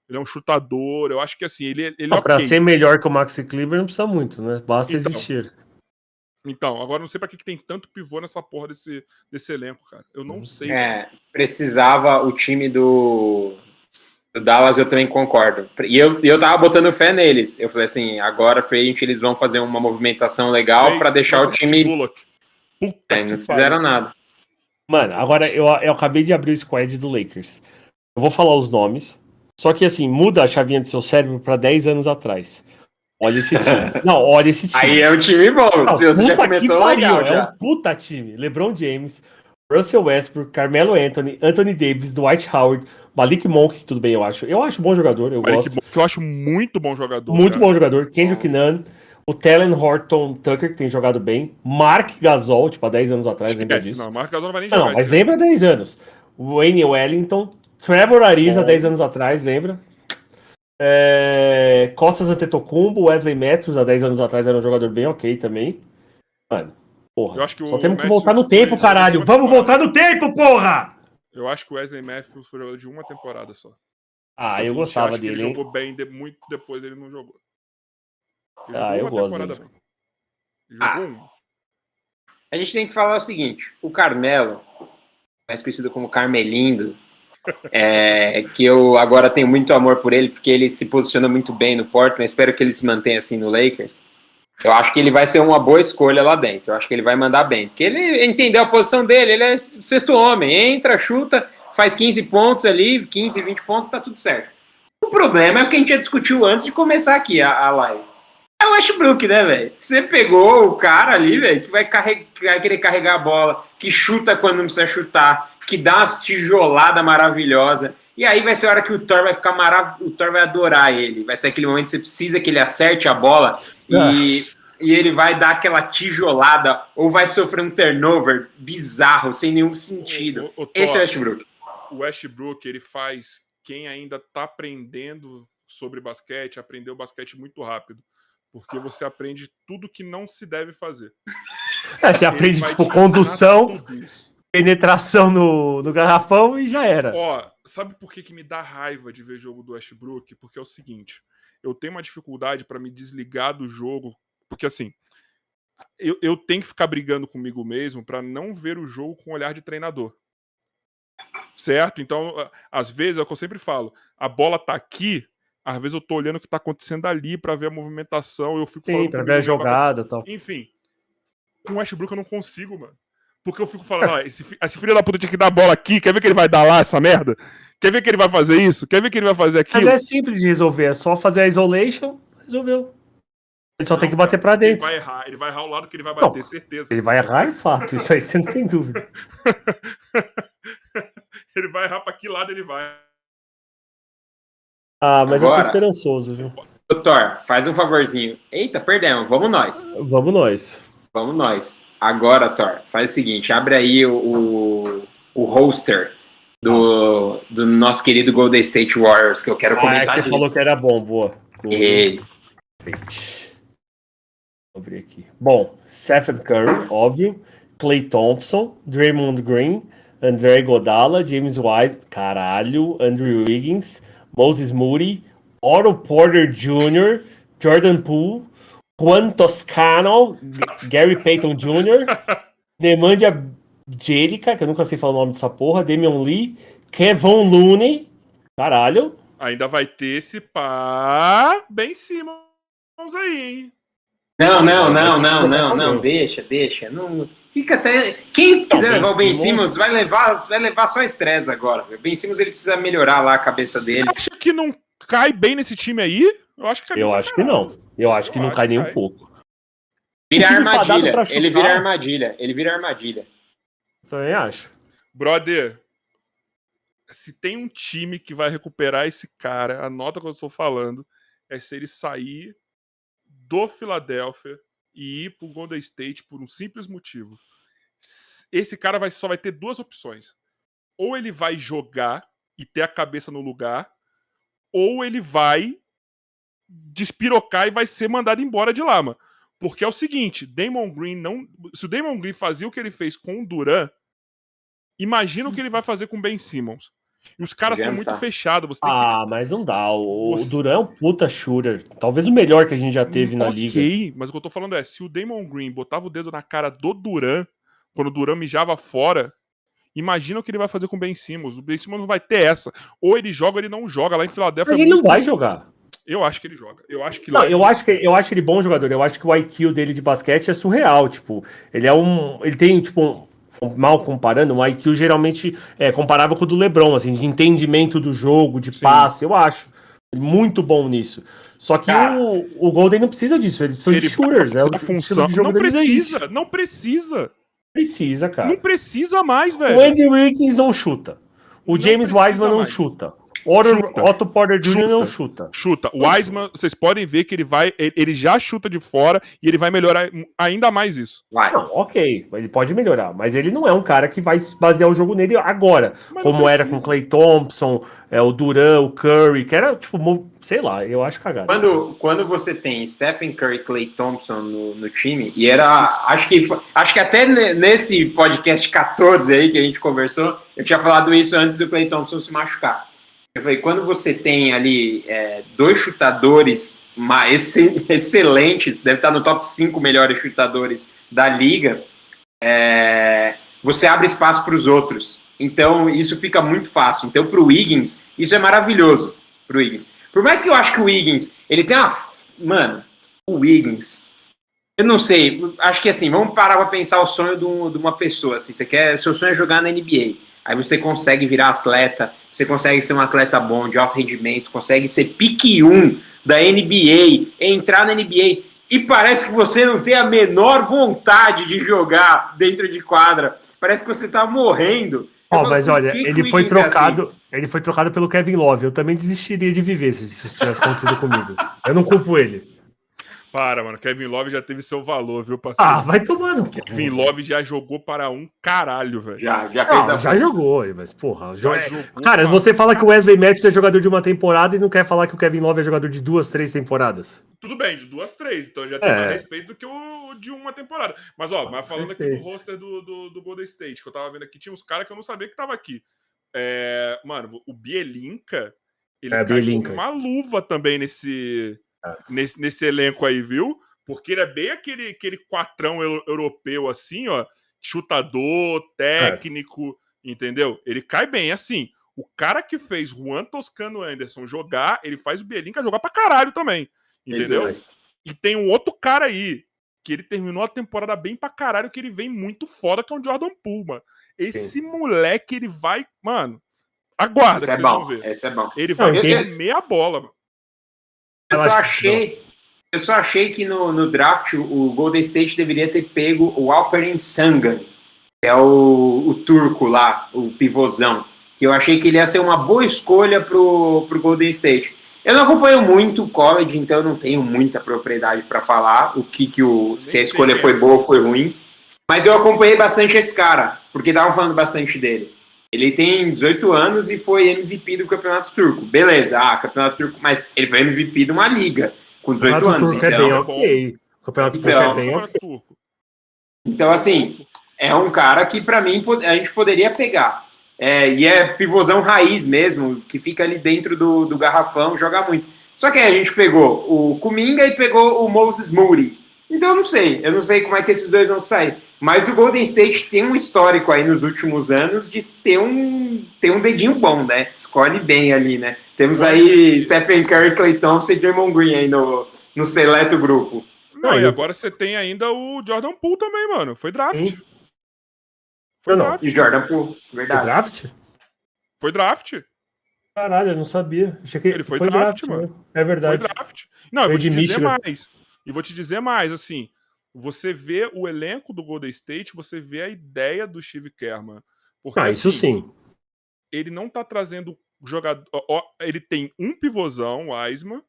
Ele é um chutador, eu acho que assim, ele, ele é pra ok. ser melhor que o Max Kleber não precisa muito, né? Basta Então. existir. Então, agora eu não sei pra que, que tem tanto pivô nessa porra desse, desse elenco, cara. Eu não sei. É, precisava o time do, do Dallas, eu também concordo. E eu, e eu tava botando fé neles. Eu falei assim, agora frente eles vão fazer uma movimentação legal pra deixar o time. Puta É, não fizeram nada. Mano, agora eu, eu acabei de abrir o squad do Lakers. Eu vou falar os nomes. Só que assim, muda a chavinha do seu cérebro pra 10 anos atrás. Olha esse time. Não, olha esse time. Aí é um time bom. Não, se você já começou pariu, legal É já. um puta time. LeBron James, Russell Westbrook, Carmelo Anthony, Anthony Davis, Dwight Howard, Malik Monk, tudo bem, eu acho. Eu acho bom jogador, eu Malik gosto. Monk, eu acho muito bom jogador. Muito cara. bom jogador. Kendrick Nunn, o Tellen Horton Tucker, que tem jogado bem. Mark Gasol, tipo, há 10 anos atrás, lembra disso? não, Marcos Gasol não vai nem Não, jogar. não, mas ano. lembra 10 anos. Wayne Wellington, Trevor Ariza, Bom. 10 anos atrás, lembra? É, Costas Antetokounmpo, Wesley Matthews, há 10 anos atrás, era um jogador bem ok também. Mano, porra. Eu acho que só o temos que voltar no tempo, caralho. Vamos voltar no tempo, porra! Eu acho que o Wesley Matthews foi jogador de uma temporada só. Ah, eu gostava dele, Ele hein? jogou bem, de- muito depois ele não jogou. Ele Ah, jogou eu gosto dele. Ele Ah. jogou uma. A gente tem que falar o seguinte: o Carmelo, mais conhecido como Carmelindo, é, que eu agora tenho muito amor por ele, porque ele se posiciona muito bem no Portland. Espero que ele se mantenha assim no Lakers. Eu acho que ele vai ser uma boa escolha lá dentro. Eu acho que ele vai mandar bem. Porque ele entendeu a posição dele, ele é sexto homem. Entra, chuta, faz 15 pontos ali, 15, 20 pontos, tá tudo certo. O problema é o que a gente já discutiu antes de começar aqui a, a live. É o Westbrook, né, velho? Você pegou o cara ali, velho, que vai, carreg- vai querer carregar a bola, que chuta quando não precisa chutar, que dá umas tijoladas maravilhosas. E aí vai ser a hora que o Thor vai ficar maravilhoso, o Thor vai adorar ele. Vai ser aquele momento que você precisa que ele acerte a bola e, e ele vai dar aquela tijolada ou vai sofrer um turnover bizarro, sem nenhum sentido. O- o- o Esse é o Westbrook. o Westbrook, ele faz quem ainda tá aprendendo sobre basquete, aprendeu basquete muito rápido. Porque você aprende tudo que não se deve fazer. É, você aprende, tipo, condução. Penetração no, no garrafão e já era. Ó, sabe por que, que me dá raiva de ver jogo do Westbrook? Porque é o seguinte, eu tenho uma dificuldade para me desligar do jogo, porque assim, eu, eu tenho que ficar brigando comigo mesmo para não ver o jogo com o olhar de treinador. Certo? Então, às vezes, é o que eu sempre falo, a bola tá aqui, às vezes eu tô olhando o que tá acontecendo ali para ver a movimentação, eu fico Sim, falando pra comigo ver a jogada e tal. enfim, com o Westbrook eu não consigo, mano. Porque eu fico falando, ó, esse, esse filho da puta tinha que dar a bola aqui, quer ver que ele vai dar lá essa merda? Quer ver que ele vai fazer isso? Quer ver que ele vai fazer Mas aquilo? é simples de resolver, é só fazer a isolation, resolveu. Ele só tem que bater pra Ele dentro. vai errar, ele vai errar o lado que ele vai Não. bater, certeza. Ele vai errar, é fato. Isso aí você não tem dúvida. Ele vai errar pra que lado ele vai. Ah, mas eu Agora. tô esperançoso, viu? Doutor, faz um favorzinho. Eita, perdemos. Vamos nós. Vamos nós. Vamos nós. Agora, Thor, faz o seguinte: abre aí o, o, roster do, do nosso querido Golden State Warriors, que eu quero Ah, comentar você disso. falou que era bom, boa. E- Vou abrir aqui. Bom, Stephen Curry, óbvio. Clay Thompson, Draymond Green, André Godala, James Wise, caralho, Andrew Wiggins, Moses Moody, Otto Porter Jr., Jordan Poole, Juan Toscano, Gary Payton Jr., Nemanja Jerica, que eu nunca sei falar o nome dessa porra, Damian Lee, Kevin Looney, caralho, Ainda vai ter esse pá bem Simmons aí, hein? Não, não, não, não, não, não, deixa, deixa. Não, fica até. Quem quiser levar o Ben Simmons- vai levar, vai levar só estresse agora. O Ben Simmons ele precisa melhorar lá a cabeça Você dele. acha que não cai bem nesse time aí? Eu acho que cai eu acho que não. Eu acho que Eu não acho cai que nem um cai. pouco. Vira Um time fadado armadilha. Ele vira armadilha. Ele vira armadilha. Também acho. Brother, se tem um time que vai recuperar esse cara, anota o que eu tô falando, é se ele sair do Philadelphia e ir pro Golden State por um simples motivo. Esse cara vai, só vai ter duas opções. Ou ele vai jogar e ter a cabeça no lugar, ou ele vai despirocar e vai ser mandado embora de lá, mano. Porque é o seguinte, Damon Green não. Se o Damon Green fazia o que ele fez com o Duran, imagina o que ele vai fazer com o Ben Simmons. E os caras são muito fechados. Você tem que Ah, mas não dá. O, o Você- Duran é um puta shooter. Talvez o melhor que a gente já teve na liga. Ok, mas o que eu tô falando é, se o Damon Green botava o dedo na cara do Duran, quando o Duran mijava fora, imagina o que ele vai fazer com o Ben Simmons. O Ben Simmons não vai ter essa. Ou ele joga ou ele não joga. Lá em Filadélfia. Mas é ele não vai jogar. Eu acho que ele joga. Eu acho que Não, eu acho que eu acho ele bom jogador. Eu acho que o IQ dele de basquete é surreal. Tipo, ele é um. Ele tem, tipo, um- mal comparando, um IQ geralmente é comparável com o do Lebron, assim, de entendimento do jogo, de Sim. passe, eu acho. Muito bom nisso. Só que Cara. o, o Golden não precisa disso, ele precisa ele de shooters. É o estilo função. de jogo Não é precisa, isso. não precisa. Precisa, cara. Não precisa mais, O velho. Andy Wiggins não chuta. O Não James Wiseman não mais. chuta. Otto, Chuta. Otto Porter Jr. Chuta. não chuta. Chuta. O Wiseman, vocês podem ver que ele vai. Ele já chuta de fora e ele vai melhorar ainda mais isso. Vai. Não, ok, ele pode melhorar, mas ele não é um cara que vai basear o jogo nele agora, Mas como era com precisa. Clay Thompson, é, o Duran, o Curry, que era tipo, sei lá, eu acho cagado. Quando, quando você tem Stephen Curry e Clay Thompson no, no time, e era. Acho que, acho que até ne- nesse podcast 14 aí que a gente conversou, eu tinha falado isso antes do Clay Thompson se machucar. Eu falei, quando você tem ali é, dois chutadores ma- exce- excelentes, deve estar no top 5 melhores chutadores da liga, é, você abre espaço para os outros. Então, isso fica muito fácil. Então, para o Wiggins, isso é maravilhoso. Pro Wiggins. Por mais que eu acho que o Wiggins, ele tem uma. Mano, o Wiggins. Eu não sei, acho que assim, vamos parar pra pensar o sonho de, de uma pessoa. Assim, você quer, seu sonho é jogar na NBA. Aí você consegue virar atleta, você consegue ser um atleta bom, de alto rendimento, consegue ser pique 1 da NBA, entrar na NBA. E parece que você não tem a menor vontade de jogar dentro de quadra. Parece que você tá morrendo. Ó, falo, mas olha, que que ele o foi assim? trocado, ele foi trocado pelo Kevin Love. Eu também desistiria de viver se isso tivesse acontecido comigo. Eu não culpo ele. Para, mano. Kevin Love já teve seu valor, viu, parceiro? Ah, vai cu. Kevin Love já jogou para um caralho, velho. Já, já fez Não, a já força. jogou, mas porra, Já jo- é- jogou Cara, você fala que o Wesley Matthews é jogador de uma temporada e não quer falar que o Kevin Love é jogador de duas, três temporadas. Tudo bem, de duas, três. Então já tem É. mais respeito do que o de uma temporada. Mas, ó, mas falando aqui do roster do, do, do Golden State, que eu tava vendo aqui, tinha uns caras que eu não sabia que tava aqui. É, mano, o Bielinka, ele É, Bielinka. uma luva também nesse. Nesse, nesse elenco aí, viu? Porque ele é bem aquele, aquele quatrão eu- europeu, assim, ó. Chutador, técnico, entendeu? Ele cai bem, assim. O cara que fez Juan Toscano Anderson jogar, ele faz o Bielinka jogar pra caralho também. Entendeu? Isso, E tem um outro cara aí, que ele terminou a temporada bem pra caralho, que ele vem muito foda, que é o Jordan mano. Esse moleque, ele vai. Mano, Aguarda, Esse que é vocês vão bom, ver. esse é bom. Ele vai Não, tem- comer a bola, mano. Eu só achei. Eu só achei que no, no draft o Golden State deveria ter pego o Alperen Sangan, que é o, o turco lá, o pivôzão. Que eu achei que ele ia ser uma boa escolha pro, pro Golden State. Eu não acompanho muito o college, então eu não tenho muita propriedade para falar o que, que o, se a escolha foi é. boa ou foi ruim. Mas eu acompanhei bastante esse cara, porque estavam falando bastante dele. Ele tem 18 anos e foi MVP do Campeonato Turco. Beleza, ah, Campeonato Turco, mas ele foi MVP de uma liga com 18 Campeonato anos. Turco é Então, bem é bom. ok. O Campeonato Turco Então, é bem Toma ok. turco. então, assim, é um cara que pra mim a gente poderia pegar. É, e é pivôzão raiz mesmo, que fica ali dentro do, do garrafão, joga muito. Só que aí a gente pegou o Kuminga e pegou o Moses Moody. Então eu não sei, eu não sei como é que esses dois vão sair. Mas o Golden State tem um histórico aí nos últimos anos de ter um, ter um dedinho bom, né? Escolhe bem ali, né? Temos aí Stephen Curry, Clay Thompson e Draymond Green aí no, no seleto grupo. Não, Não, e eu- agora você tem ainda o Jordan Poole também, mano. Foi draft. Sim. Foi Não, não. draft. E Jordan Poole, verdade. draft? Foi draft. Caralho, eu não sabia. Achei que Ele foi draft, mano. né? É Foi verdade. draft. Não, eu Foi vou te dizer Michigan. mais. E vou te dizer mais, assim. Você vê o elenco do Golden State, você vê a ideia do Steve Kerr, mano. Porque, Ah, isso assim, sim. ele não tá trazendo jogador. ele tem um pivôzão, o Wiseman,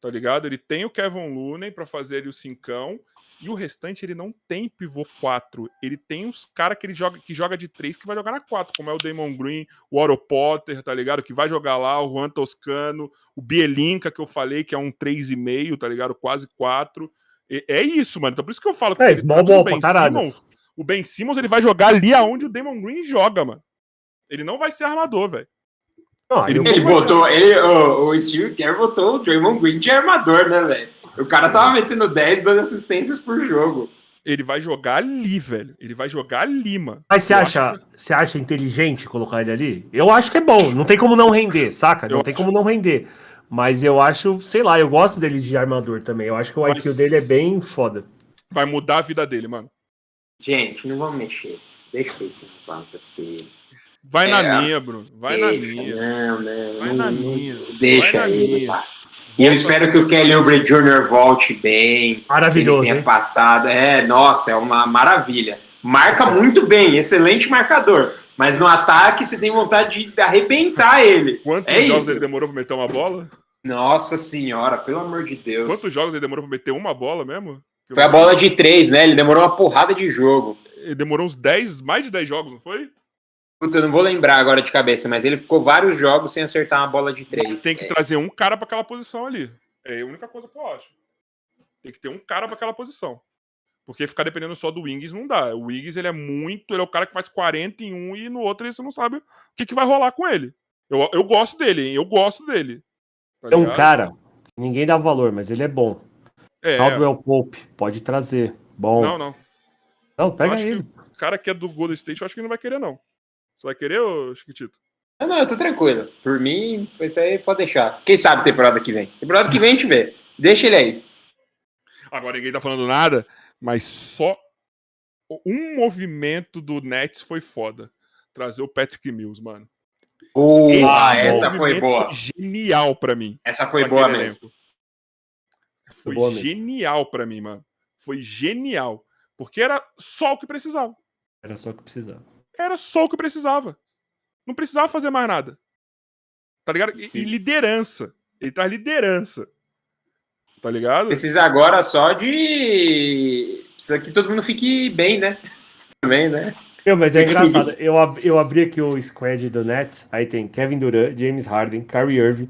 tá ligado? Ele tem o Kevin Looney pra fazer ali o cincão. E o restante ele não tem pivô 4. Ele tem uns caras que ele joga que joga de 3 que vai jogar na 4, como é o Damon Green, o Otto Potter, tá ligado? Que vai jogar lá, o Juan Toscano, o Bielinka que eu falei que é um 3,5, tá ligado? Quase 4. É isso, mano. Então por isso que eu falo que É, ele small ball o Ben. Simmons, o Ben Simmons ele vai jogar ali aonde o Damon Green joga, mano. Ele não vai ser armador, velho. Não, Ele- Ele botou, ele, o, o Steve Kerr botou o Draymond Green de armador, né, velho? O cara tava metendo 10, 12 assistências por jogo. Ele vai jogar ali, velho. Ele vai jogar ali, mano. Mas você acha, acho você acha inteligente colocar ele ali? Eu acho que é bom. Não tem como não render, saca? Não Eu tem acho. como não render. Mas eu acho, sei lá, eu gosto dele de armador também. Eu acho que o Vai IQ dele é bem foda. Vai mudar a vida dele, mano. Gente, não vamos mexer. Deixa o Pacers lá no espelho. Vai É, na minha, Bruno. Vai na Deixa, minha. Não, não, Vai não, na não- minha. Deixa Vai na ele minha. E eu espero que o Kelly Oubre Jr. volte bem. Que ele Maravilhoso, tenha hein? passado. É, nossa, é uma maravilha. Marca muito bem, excelente marcador. Mas no ataque você tem vontade de arrebentar ele. Quantos É jogos isso. ele demorou pra meter uma bola? Nossa senhora, pelo amor de Deus. Quantos jogos ele demorou pra meter uma bola mesmo? Que eu Foi a não- bola de três, né? Ele demorou uma porrada de jogo. Ele demorou uns 10, mais de 10 jogos, não foi? Puta, eu não vou lembrar agora de cabeça, mas ele ficou vários jogos sem acertar uma bola de três. Mas tem que É, trazer um cara pra aquela posição ali. É a única coisa que eu acho. Tem que ter um cara pra aquela posição. Porque ficar dependendo só do Wings não dá. O Wings, ele é muito. Ele é o cara que faz 40 em um e no outro você não sabe o que, que vai rolar com ele. Eu, eu gosto dele, hein? Eu gosto dele. Tá É um ligado? cara, ninguém dá valor, mas ele é bom. É, Caldwell Pope, pode trazer. Bom. não, não. Não, pega ele. o cara que é do Golden State, eu acho que ele não vai querer, não. Você vai querer, ô Chiquitito? Não, não, eu tô tranquilo. Por mim, isso aí pode deixar. Quem sabe temporada que vem? Temporada que vem a gente vê. Deixa ele aí. Agora ninguém tá falando nada, mas só um movimento do Nets foi foda. Trazer o Patrick Mills, mano. Uh, Esse ah, essa foi boa. genial pra mim. Essa foi boa mesmo. elenco. Foi boa genial pra mim, mano. Foi genial. Porque era só o que precisava. Era só o que precisava. Era só o que precisava. Não precisava fazer mais nada. Tá ligado? E, Sim. e liderança. Ele traz liderança. Tá ligado? Precisa agora só de. Precisa que todo mundo fique bem, né? Também, né? Meu, mas é engraçado. Eu, ab- eu abri aqui o squad do Nets, aí tem Kevin Durant, James Harden, Kyrie Irving,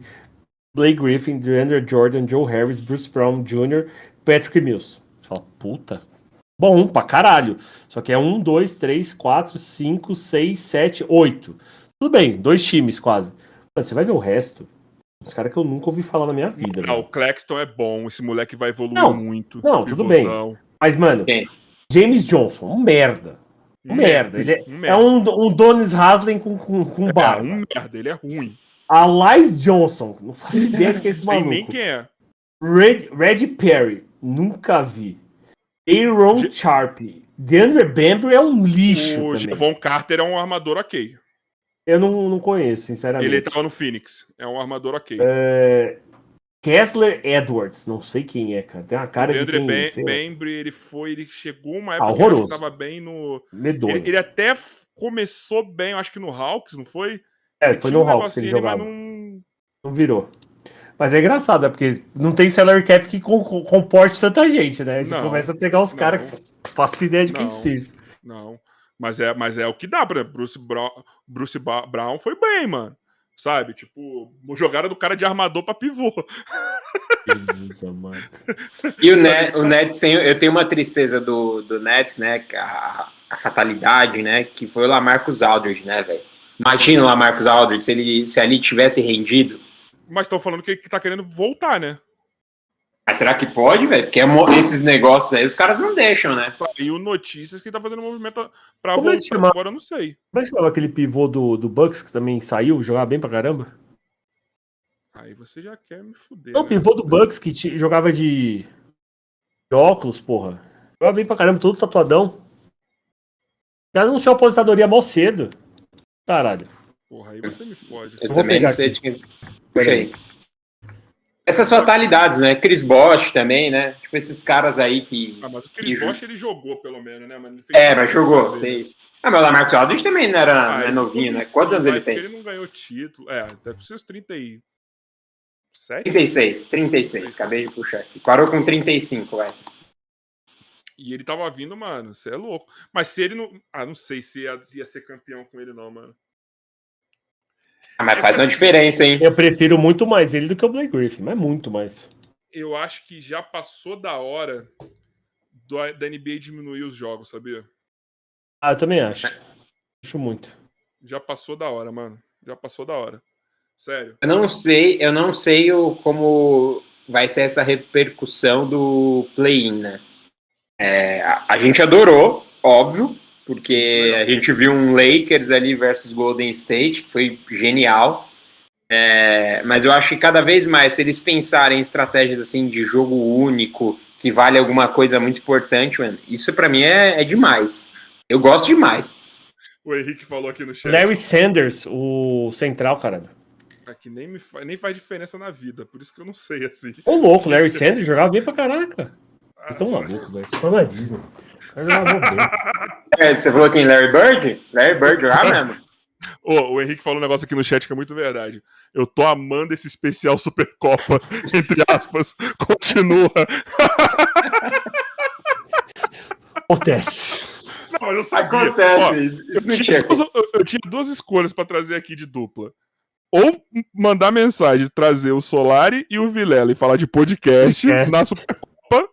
Blake Griffin, DeAndre Jordan, Joe Harris, Bruce Brown Jr., Patrick Mills. Você fala, puta, bom pra caralho. Só que é um, dois, três, quatro, cinco, seis, sete, oito. Tudo bem, dois times quase. Mas você vai ver o resto. Os caras que eu nunca ouvi falar na minha vida. Não, velho. o Claxton é bom. Esse moleque vai evoluir Não, muito. não, tudo bem. Mas, mano, Quem? James Johnson, um merda. Um merda. Ele é, Um é merda. um, um Donis Haslem com, com, com É, barba. um merda. Ele é ruim. A Lies Johnson, não faço ideia de quem é esse Sei maluco. nem quem é. Red, Red Perry, nunca vi. Aaron Ge- Sharp. DeAndre Bamber é um lixo O também. Javon Carter é um armador ok. Eu não, não conheço, sinceramente. Ele tava no Phoenix. É um armador ok. É, Kessler Edwards, não sei quem é, cara. Tem uma cara de Leandre quem, lá, Bembry, ele foi, ele chegou uma Ah, época que eu acho horroroso. que tava bem no. medonho. Ele, ele até começou bem, acho que no Hawks, não foi? é, Ele foi no um Hawks ele jogava. mas não. Não virou. Mas é engraçado, é porque não tem salary cap que com- com- comporte tanta gente, né? Você Não, começa a pegar os caras que faço ideia de quem Não. seja. Não. Mas é, mas é o que dá, exemplo, Bruce, Brown, Bruce Brown foi bem, mano. Sabe? Tipo, jogaram do cara de armador pra pivô. Jesus amado. E o, Net, o Nets tem. Eu tenho uma tristeza do, do Nets, né? A, a fatalidade, né? Que foi o Lamarcus Aldridge, né, velho? Imagina o Lamarcus Aldridge se, ele, se ali tivesse rendido. Mas estão falando que, que tá querendo voltar, né? Mas será que pode, velho? Porque é esses negócios aí os caras não deixam, né? Saiu notícias que tá fazendo movimento pra Como é voltar. chama? Agora eu não sei. Como é que chamava aquele pivô do, do Bucks que também saiu, jogava bem pra caramba? Aí você já quer me fuder. Não, o né? pivô do Bucks que ti- jogava de... de óculos, porra. Jogava bem pra caramba, todo tatuadão. Já anunciou a aposentadoria mó cedo. Caralho. Porra, aí você me fode. Eu vou também pegar não sei aqui. de quem. Puxa aí. Essas fatalidades, né? Chris Bosh também, né? Tipo, esses caras aí que. Ah, mas o que Chris ju- Bosh ele jogou, pelo menos, né, fez É, mas jogou. fazer. Tem isso. Ah, mas o Lamarcus Aldridge também não era Ah, é ele novinho, né? Quantos anos ele tem? Ele não ganhou título. É, até com seus 37. 36, 36. Acabei de puxar aqui. Parou com 35, vai. E ele tava vindo, mano, você é louco. Mas se ele não. Ah, não sei se ia, ia ser campeão com ele, não, mano. Ah, mas faz uma diferença, hein? Eu prefiro muito mais ele do que o Blake Griffin, mas muito mais. Eu acho que já passou da hora do, da NBA diminuir os jogos, sabia? Ah, eu também acho. Acho muito. Já passou da hora, mano. Já passou da hora. Sério. Eu não sei, eu não sei o, como vai ser essa repercussão do play-in, né? É, a, a gente adorou, óbvio, porque a gente viu um Lakers ali versus Golden State, que foi genial. É, mas eu acho que cada vez mais, se eles pensarem em estratégias assim de jogo único, que vale alguma coisa muito importante, mano, isso pra mim é, é demais. Eu gosto demais. O Henrique falou aqui no chat. Larry Sanders, o central, caralho. ah, que nem, me fa- nem faz diferença na vida, por isso que eu não sei, assim. Ô louco, Larry Sanders jogava bem pra caraca. Vocês estão malucos, velho. Vocês estão na Disney. É, você falou quem? Larry Bird? Larry Bird jogava mesmo. Ô, o Henrique falou um negócio aqui no chat que é muito verdade. Eu tô amando esse especial Supercopa, entre aspas. Continua. Acontece. Não, eu sabia. Ó, Acontece, eu, isso não tinha duas, eu- eu tinha duas escolhas pra trazer aqui de dupla. Ou mandar mensagem, trazer o Solari e o Vilela e falar de podcast Podcast. na Supercopa,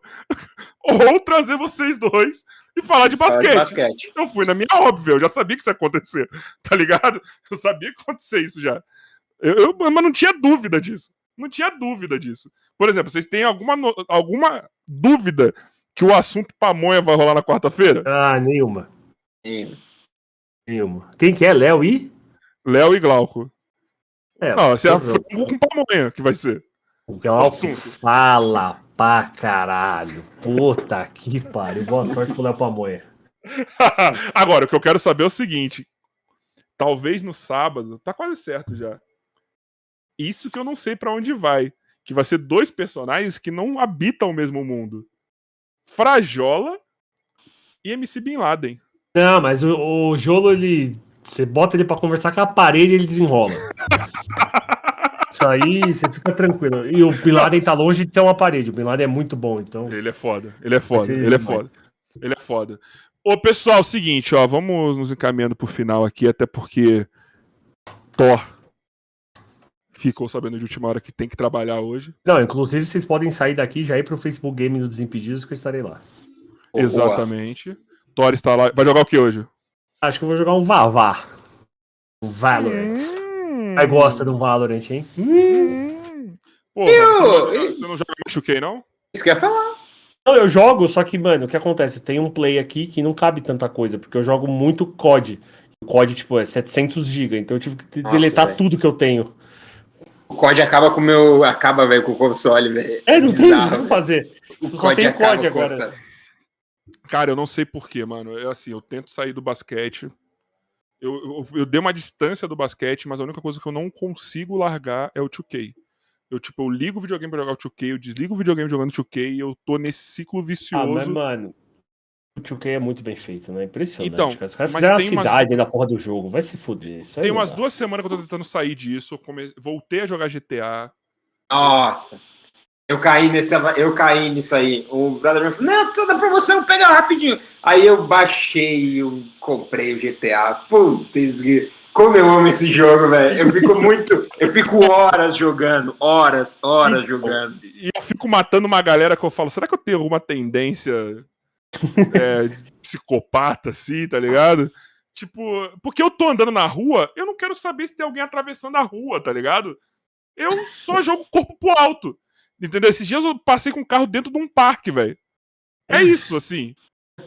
ou trazer vocês dois e falar de Fala de basquete. basquete. Eu fui na minha óbvia, eu já sabia que isso ia acontecer, tá ligado? Eu sabia que ia acontecer isso já. Eu, eu- mas não tinha dúvida disso. Não tinha dúvida disso. Por exemplo, vocês têm alguma, alguma dúvida que o assunto pamonha vai rolar na quarta-feira? Ah, nenhuma. Sim. Nenhuma. Quem que é? Léo e? Léo e Glauco. É, Não, você é frango com pamonha que vai ser. o Glauco assunto. fala pra caralho. Puta que pariu. Boa sorte pro Léo Pamonha. Agora, o que eu quero saber é o seguinte: talvez no sábado, tá quase certo já. Isso que eu não sei pra onde vai. Que vai ser dois personagens que não habitam o mesmo mundo: Frajola e MC Bin Laden. Não, mas o, o Jolo, ele. Você bota ele pra conversar com a parede e ele desenrola. Isso aí, você fica tranquilo. E o Bin Laden tá longe de ter uma parede. O Bin Laden é muito bom, então. Ele é foda, ele é foda, ele é demais. foda. Ele é foda. Ô, pessoal, seguinte, ó, vamos nos encaminhando pro final aqui, até porque Thor ficou sabendo de última hora que tem que trabalhar hoje. Não, inclusive vocês podem sair daqui e já ir pro Facebook Game do Desimpedidos que eu estarei lá. Exatamente. Thor está lá. Vai jogar o que hoje? Acho que eu vou jogar um Vavá. Um Valorant. Aí gosta de um Valorant, hein? Hum. Pô, Eu- você, não joga, você não joga não? Isso que eu ia falar. Não, eu jogo, só que, mano, o que acontece? Tem um play aqui que não cabe tanta coisa, porque eu jogo muito COD. O COD, tipo, é 700 GB, então eu tive que Nossa, deletar velho. tudo que eu tenho. O COD acaba com o meu. Acaba, velho, com o console, velho. É, não tem o que fazer. O só COD com o agora. Cara, eu não sei porquê, mano. Eu, assim, eu tento sair do basquete. Eu, eu, eu dei uma distância do basquete, mas a única coisa que eu não consigo largar é o 2K. Eu, tipo, eu ligo o videogame pra jogar o 2K, eu desligo o videogame jogando 2K e eu tô nesse ciclo Ah, mas, vicioso. mano, o 2K é muito bem feito, né? Impressionante, Então, cara. Os caras mas fizeram a tem umas- cidade na porra do jogo. Vai se fuder. Isso Tem umas duas semanas que eu tô tentando sair disso. eu come- Voltei a jogar GTA. Nossa. Eu caí, nesse, eu caí nisso aí. O brother me falou: Não, toda promoção, pega rapidinho. Aí eu baixei, eu comprei o GTA. Putz, como eu amo esse jogo, velho. Eu fico muito. Eu fico horas jogando. Horas, horas jogando. E eu fico matando uma galera que eu falo, será que eu tenho alguma tendência é, psicopata, assim, tá ligado? Tipo, porque eu tô andando na rua, eu não quero saber se tem alguém atravessando a rua, tá ligado? Eu só jogo o corpo pro alto. Entendeu? Esses dias eu passei com o carro dentro de um parque, velho. É isso, assim.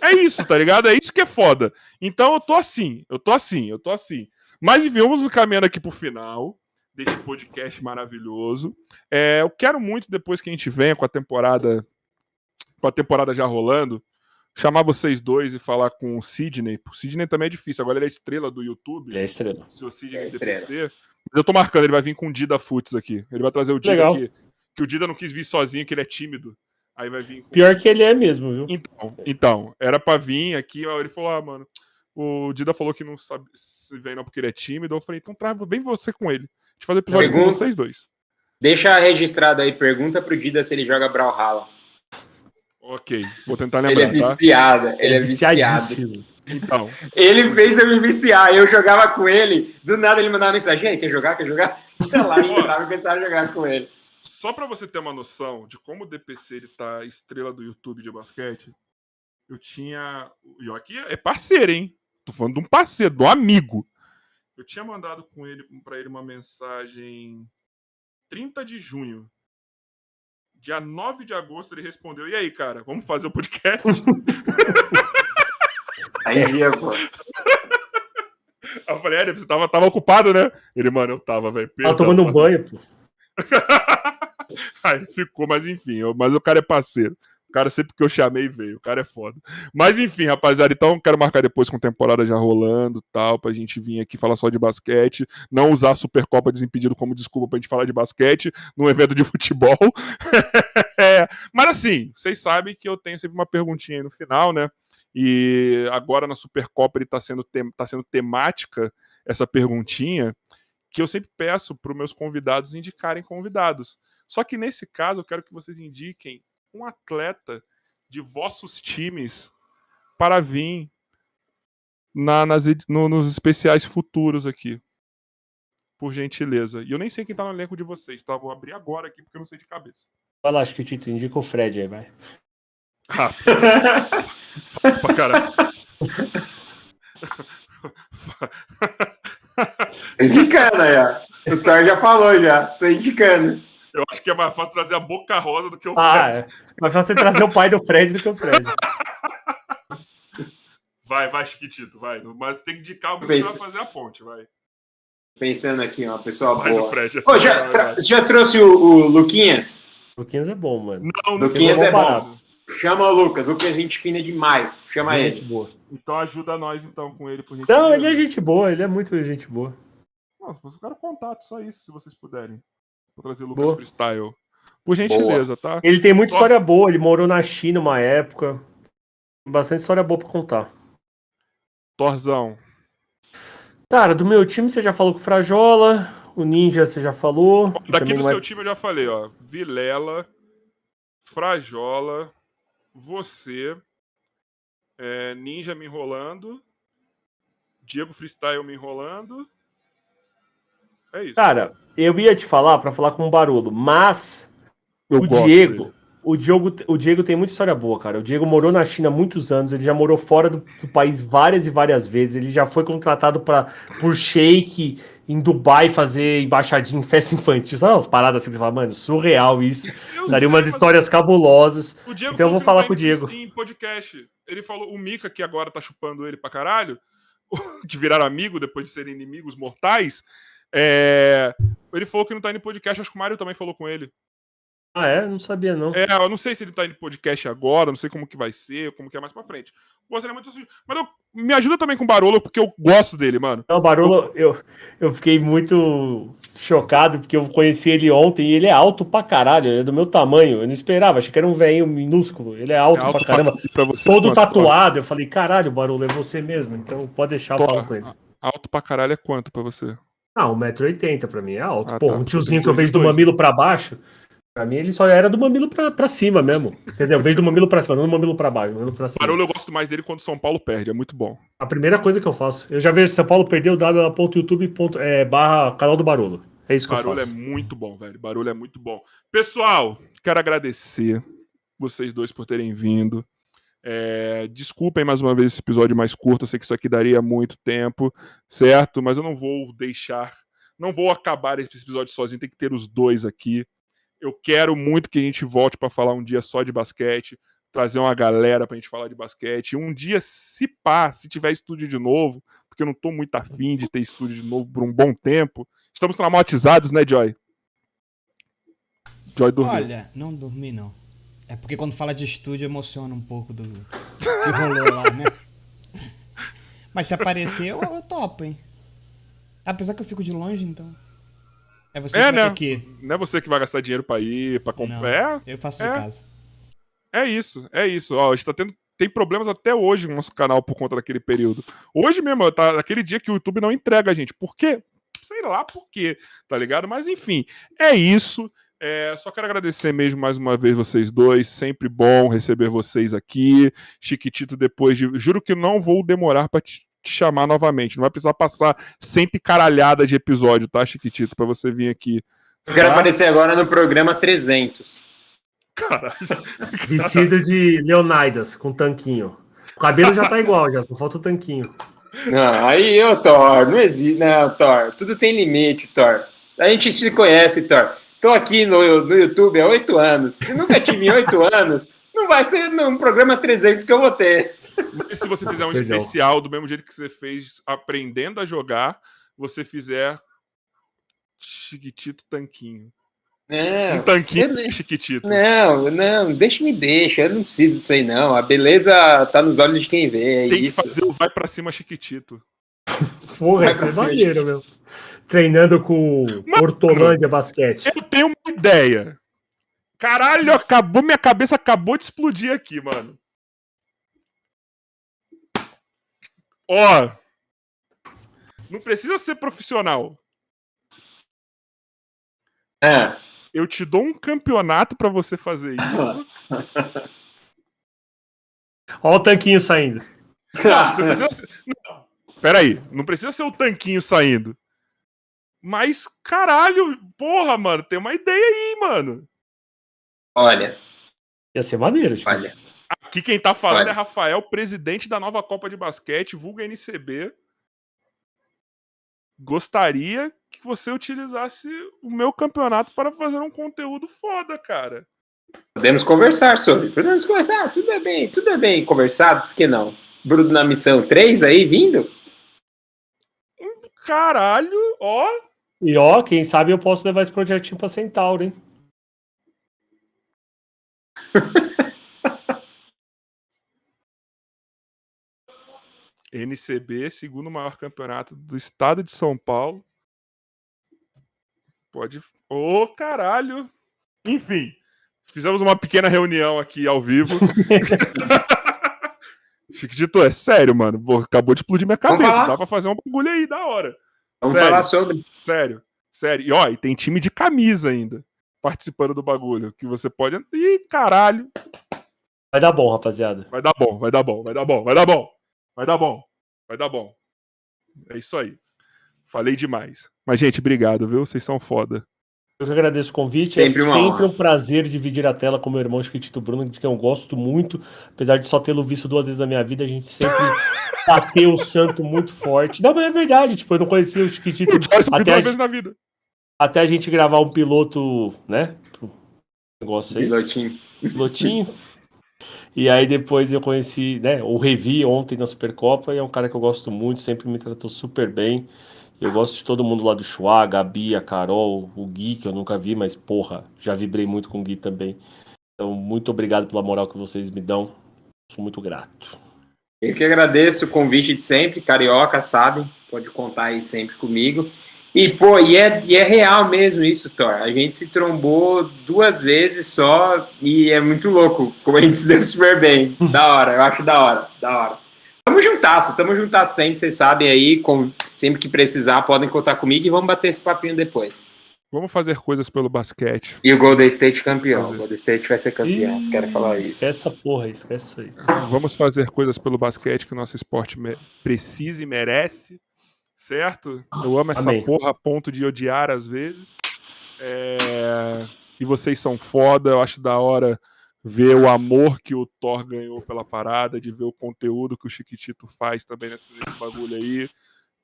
É isso, tá ligado? É isso que é foda. Então eu tô assim, eu tô assim, eu tô assim. Mas enfim, vamos caminhando aqui pro final deste podcast maravilhoso. É, eu quero muito, depois que a gente venha com a temporada. Com a temporada já rolando, chamar vocês dois e falar com o Sidney. O Sidney também é difícil. Agora ele é estrela do YouTube. Ele é estrela. Seu Sidney É DPC. estrela. Mas eu tô marcando, ele vai vir com o Dida Futs aqui. Ele vai trazer o Dida Legal. aqui. Que o Dida não quis vir sozinho, que ele é tímido. Aí vai vir com Pior que ele é mesmo, viu? então, então, era pra vir aqui, ó, ele falou, ah, mano, o Dida falou que não sabe se vem não porque ele é tímido, eu falei, então tra- vem você com ele. A gente faz episódio com Pergunta. vocês dois. Deixa registrado aí, pergunta pro Dida se ele joga Brawlhalla. Ok, vou tentar Ele é lembrar, tá? viciado, ele é viciado. Então, Ele fez eu me viciar. Eu jogava com ele, do nada ele mandava mensagem: "E aí, quer jogar? Quer jogar? Ia lá, entrava e começava a jogar com ele. Só pra você ter uma noção de como o DPC ele tá estrela do YouTube de basquete, eu tinha. E aqui é parceiro, hein? Tô falando de um parceiro, de um amigo. Eu tinha mandado com ele para ele uma mensagem 30 de junho. Dia 9 de agosto ele respondeu: "E aí, cara, vamos fazer o podcast?" Aí pô. Aí eu falei: "É, você tava, tava ocupado, né?" Ele, mano, eu tava, velho. Tava tomando um mano." banho, pô. Aí ficou, mas enfim, mas o cara é parceiro. O cara sempre que eu chamei veio, o cara é foda. Mas enfim, rapaziada, então quero marcar depois com temporada já rolando tal, pra gente vir aqui falar só de basquete, não usar a Supercopa Desimpedido como desculpa pra gente falar de basquete num evento de futebol. É, mas assim, vocês sabem que eu tenho sempre uma perguntinha aí no final, né? E agora na Supercopa ele tá sendo, tem- tá sendo temática essa perguntinha, que eu sempre peço para os meus convidados indicarem convidados. Só que nesse caso eu quero que vocês indiquem um atleta de vossos times para vir na- nas no- nos especiais futuros aqui. Por gentileza. E eu nem sei quem tá no elenco de vocês, tá? Vou abrir agora aqui porque eu não sei de cabeça. Vai lá, acho que o Tito indica o Fred aí, vai. Ah, fácil pra caralho. Indicando aí, ó. O Thor já falou já. Tô indicando. Eu acho que é mais fácil trazer a boca rosa do que o Ah, Fred. é. Mas você trazer o pai do Fred do que o Fred. Vai, vai, Chiquitito, vai. Mas tem que indicar o que vai fazer a ponte, vai. Pensando aqui, ó, uma pessoa Vai no boa. Fred. Pô, já, tra- já trouxe o, o Luquinhas? O Luquinhas é bom, mano. Não, não Luquinhas é bom. Chama o Lucas. O Lucas é gente fina demais. Chama Gente ele. boa. Então ajuda nós então com ele, por gentileza. Não, ele é gente boa, ele é muito gente boa. Não, eu quero contato, só isso, se vocês puderem. Vou trazer o Lucas Boa. Freestyle. Por gentileza, tá? Ele tem muita história boa, ele morou na China uma época. Bastante história boa pra contar. Torzão. Cara, do meu time você já falou com o Frajola, o Ninja você já falou. que Daqui do é- seu time eu já falei, ó. Vilela, Frajola, você, é, Ninja me enrolando, Diego Freestyle me enrolando. É isso. Cara, eu ia te falar pra falar com o Barolo, mas eu o Diego, dele. o Diego, o Diego tem muita história boa, cara. O Diego morou na China há muitos anos, ele já morou fora do, do país várias e várias vezes. Ele já foi contratado pra, por Sheik em Dubai fazer embaixadinha em festa infantil. Sabe umas paradas assim que você fala, mano, surreal isso. Eu Daria sei, umas mas histórias cabulosas. O Diego Então eu vou falar com o Diego. Em podcast. Ele falou, o Mika, que agora tá chupando ele pra caralho, que viraram amigo depois de serem inimigos mortais, é, ele falou que não tá indo em podcast, acho que o Mário também falou com ele. Ah, é? Não sabia, não. É, eu não sei se ele tá indo podcast agora, não sei como que vai ser, como que é mais pra frente. Gostaria muito de. Mas eu, me ajuda também com o Barolo, porque eu gosto dele, mano. Não, Barolo, eu, eu fiquei muito chocado, porque eu conheci ele ontem e ele é alto pra caralho, ele é do meu tamanho. Eu não esperava, achei que era um velhinho minúsculo. Ele é alto, É alto pra caramba. pra você, Todo quanto? tatuado. Eu falei, caralho, Barolo, é você mesmo. Então pode deixar eu falar com ele. Alto pra caralho é quanto pra você? Ah, 1,80m pra mim é alto. Ah, Pô, tá. um tiozinho que eu vejo do mamilo pra baixo, pra mim ele só era do mamilo pra, pra cima mesmo. Quer dizer, eu vejo do mamilo pra cima, não do mamilo pra baixo, mamilo pra cima. Barolo eu gosto mais dele quando São Paulo perde, é muito bom. A primeira coisa que eu faço. Eu já vejo São Paulo perdeu w.youtube é, barra canal do Barolo. É isso que Barulho eu é faço. muito bom, velho. Barulho é muito bom. Pessoal, quero agradecer vocês dois por terem vindo. É, desculpem mais uma vez esse episódio mais curto. Eu sei que isso aqui daria muito tempo, certo? Mas eu não vou deixar, não vou acabar esse episódio sozinho. Tem que ter os dois aqui. Eu quero muito que a gente volte para falar um dia só de basquete, trazer uma galera pra gente falar de basquete. Um dia, se pá, se tiver estúdio de novo, porque eu não tô muito afim de ter estúdio de novo por um bom tempo. Estamos traumatizados, né, Joy? Joy dormiu. Olha, não dormi não. É porque quando fala de estúdio emociona um pouco do que rolou lá, né? Mas se aparecer, eu, eu topo, hein? Apesar que eu fico de longe, então. É você É, que vai né? que. Não é você que vai gastar dinheiro pra ir, pra comprar. eu faço é. de casa. É, é isso, é isso. Ó, a gente tá tendo. Tem problemas até hoje no nosso canal por conta daquele período. Hoje mesmo, tá naquele dia que o YouTube não entrega a gente. Por quê? Sei lá por quê, tá ligado? Mas enfim, é isso. É, só quero agradecer mesmo mais uma vez vocês dois. Sempre bom receber vocês aqui. Chiquitito, depois de. Juro que não vou demorar pra te, te chamar novamente. Não vai precisar passar cento e caralhada de episódio, tá, Chiquitito? Pra você vir aqui. Eu quero Tá? aparecer agora no programa 300. Caralho. Vestido de Leonidas, com tanquinho. O cabelo já tá igual, já, só falta o tanquinho. Não, aí, ô Thor, não existe. Não, Thor, tudo tem limite, Thor. A gente se conhece, Thor. Tô aqui no, no YouTube há oito anos. Se nunca tive em oito anos, não vai ser num programa 300 que eu vou ter. Mas se você fizer um especial do mesmo jeito que você fez aprendendo a jogar, você fizer Chiquitito Tanquinho. Um Não, tanquinho eu- Chiquitito. não, não, deixa me deixa. Eu não preciso disso aí, não. A beleza tá nos olhos de quem vê. É Tem isso. que fazer o vai pra cima Chiquitito. Porra, isso é maneiro, meu. Treinando com Mano. Hortolândia Basquete. Eu tenho uma ideia. Caralho, acabou, minha cabeça acabou de explodir aqui, mano. Ó. Não precisa ser profissional. É. Eu te dou um campeonato pra você fazer isso. Olha o tanquinho saindo. Não, você precisa ser... Não, peraí, não precisa ser o tanquinho saindo. Mas, caralho, porra, mano, tem uma ideia aí, mano. Olha, Ia ser maneiro, tipo. olha. Aqui quem tá falando Olha. é Rafael, presidente da nova Copa de Basquete, vulga NCB. Gostaria que você utilizasse o meu campeonato para fazer um conteúdo foda, cara. Podemos conversar sobre. Podemos conversar. Tudo é bem, tudo é bem conversado, por que não? Bruno na missão 3 aí vindo? Caralho, ó. E ó, quem sabe eu posso levar esse projetinho pra Centauro, hein? NCB, segundo maior campeonato do estado de São Paulo. Pode. Ô, caralho! Enfim, fizemos uma pequena reunião aqui ao vivo. Chiquitito, é sério, mano. Pô, acabou de explodir minha cabeça. Dá pra fazer um bagulho aí da hora. Vamos Sério? falar sobre. Sério, sério. E ó, e tem time de camisa ainda participando do bagulho. Que você pode. Ih, caralho! Vai dar bom, rapaziada. Vai dar bom, vai dar bom, vai dar bom, vai dar bom. Vai dar bom. Vai dar bom. É isso aí. Falei demais. Mas, gente, obrigado, viu? Vocês são foda. Eu que agradeço o convite. Sempre é sempre um prazer dividir a tela com meu irmão Chiquitito Bruno, de quem eu gosto muito. Apesar de só tê-lo visto duas vezes na minha vida, a gente sempre bateu o santo muito forte. Não, mas é verdade. Tipo, eu não conhecia o Chiquitito Joyce até duas a, vezes na vida. Até a gente gravar um piloto, né? pro Negócio aí. Pilotinho. pilotinho. E aí depois eu conheci, né, o Revi ontem na Supercopa e é um cara que eu gosto muito, sempre me tratou super bem. Eu gosto de todo mundo lá do Chua, a Gabi, a Carol, o Gui, que eu nunca vi, mas porra, já vibrei muito com o Gui também. Então, muito obrigado pela moral que vocês me dão. Sou muito grato. Eu que agradeço o convite de sempre, carioca, sabe? Pode contar aí sempre comigo. E, pô, e é, e é real mesmo isso, Thor. A gente se trombou duas vezes só e é muito louco como a gente se deu super bem. da hora, eu acho da hora, da hora. Tamo juntasso, tamo juntasso sempre, vocês sabem aí, com, sempre que precisar podem contar comigo e vamos bater esse papinho depois. Vamos fazer coisas pelo basquete. E o Golden State campeão. O Golden State vai ser campeão, se querem falar isso. Esquece essa porra aí, esquece isso aí. Vamos fazer coisas pelo basquete que o nosso esporte precisa e merece certo? Eu amo essa Amém. porra a ponto de odiar às vezes. É... E vocês são foda, eu acho da hora ver o amor que o Thor ganhou pela parada, de ver o conteúdo que o Chiquitito faz também nesse, nesse bagulho aí.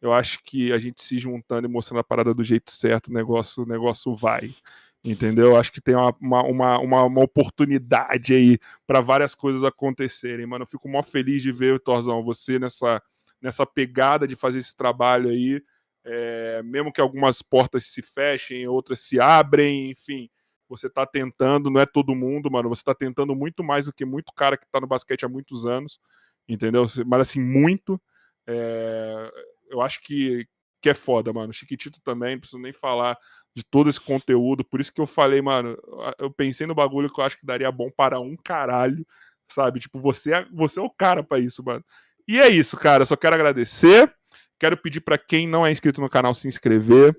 Eu acho que a gente se juntando e mostrando a parada do jeito certo, o negócio, o negócio vai. Entendeu? Acho que tem uma, uma, uma, uma oportunidade aí para várias coisas acontecerem, mano. Eu fico mó feliz de ver, Thorzão, você nessa, nessa pegada de fazer esse trabalho aí, é, mesmo que algumas portas se fechem, outras se abrem, enfim, você está tentando, não é todo mundo, mano, você está tentando muito mais do que muito cara que está no basquete há muitos anos, entendeu? Mas assim, muito. É, eu acho que, que é foda, mano. Chiquitito também, não preciso nem falar de todo esse conteúdo. Por isso que eu falei, mano, eu pensei no bagulho que eu acho que daria bom para um caralho, sabe? Tipo, você é, você é o cara para isso, mano. E é isso, cara. Eu só quero agradecer. Quero pedir para quem não é inscrito no canal se inscrever.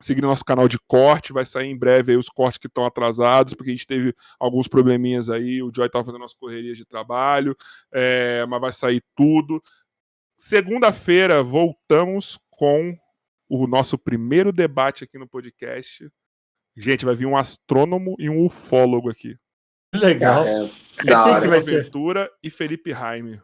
Seguir nosso canal de corte, vai sair em breve aí os cortes que estão atrasados, porque a gente teve alguns probleminhas aí. O Joy estava fazendo as correrias de trabalho, é, mas vai sair tudo. Segunda-feira voltamos com o nosso primeiro debate aqui no podcast. Gente, vai vir um astrônomo e um ufólogo aqui. Legal. É, é, que vai Ventura e Felipe Jaime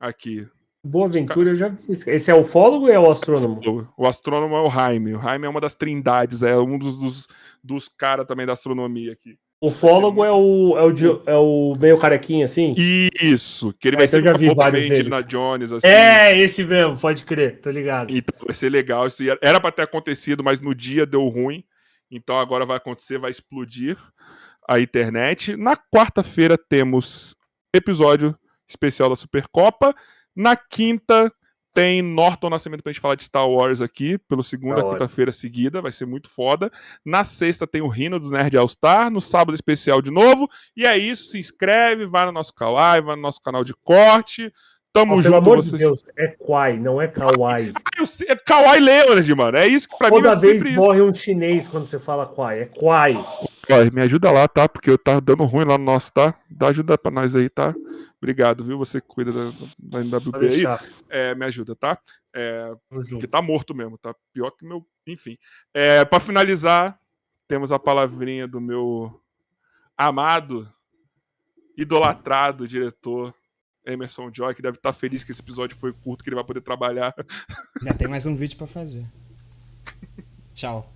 aqui. Boa Ventura, eu já vi. Esse é o ufólogo ou é o astrônomo? O astrônomo é o Jaime. O Jaime é uma das trindades, é um dos, dos, dos caras também da astronomia aqui. O fólogo é o, é, o, é o meio carequinho, assim? Isso, que ele vai é, ser vi vários na Jones, assim. É, esse mesmo, pode crer, tô ligado. Então vai ser legal. Isso era para ter acontecido, mas no dia deu ruim. Então agora vai acontecer, vai explodir a internet. Na quarta-feira temos episódio especial da Supercopa. Na quinta tem Norton Nascimento pra gente falar de Star Wars aqui, pelo segunda quinta-feira seguida, vai ser muito foda. Na sexta tem o Rino do Nerd All Star, no sábado especial de novo. E é isso, se inscreve, vai no nosso Kawaii, vai no nosso canal de corte. Tamo oh, junto, pelo amor vocês. de Deus, é Kwai, não é Kawaii. Ah, sei, é Kawaii Leonard, mano. É isso que pra Toda mim é vez morre isso. um chinês quando você fala Kwai, é Kwai. Me ajuda lá, tá? Porque eu tá dando ruim lá no nosso, tá? Dá ajuda pra nós aí, tá? Obrigado, viu? Você que cuida da, da NWB aí. É, me ajuda, tá? É, que tá morto mesmo, tá? Pior que meu. Enfim. É, para finalizar, temos a palavrinha do meu amado, idolatrado diretor Emerson Joy, que deve estar tá feliz que esse episódio foi curto, que ele vai poder trabalhar. Já tem mais um vídeo para fazer. Tchau.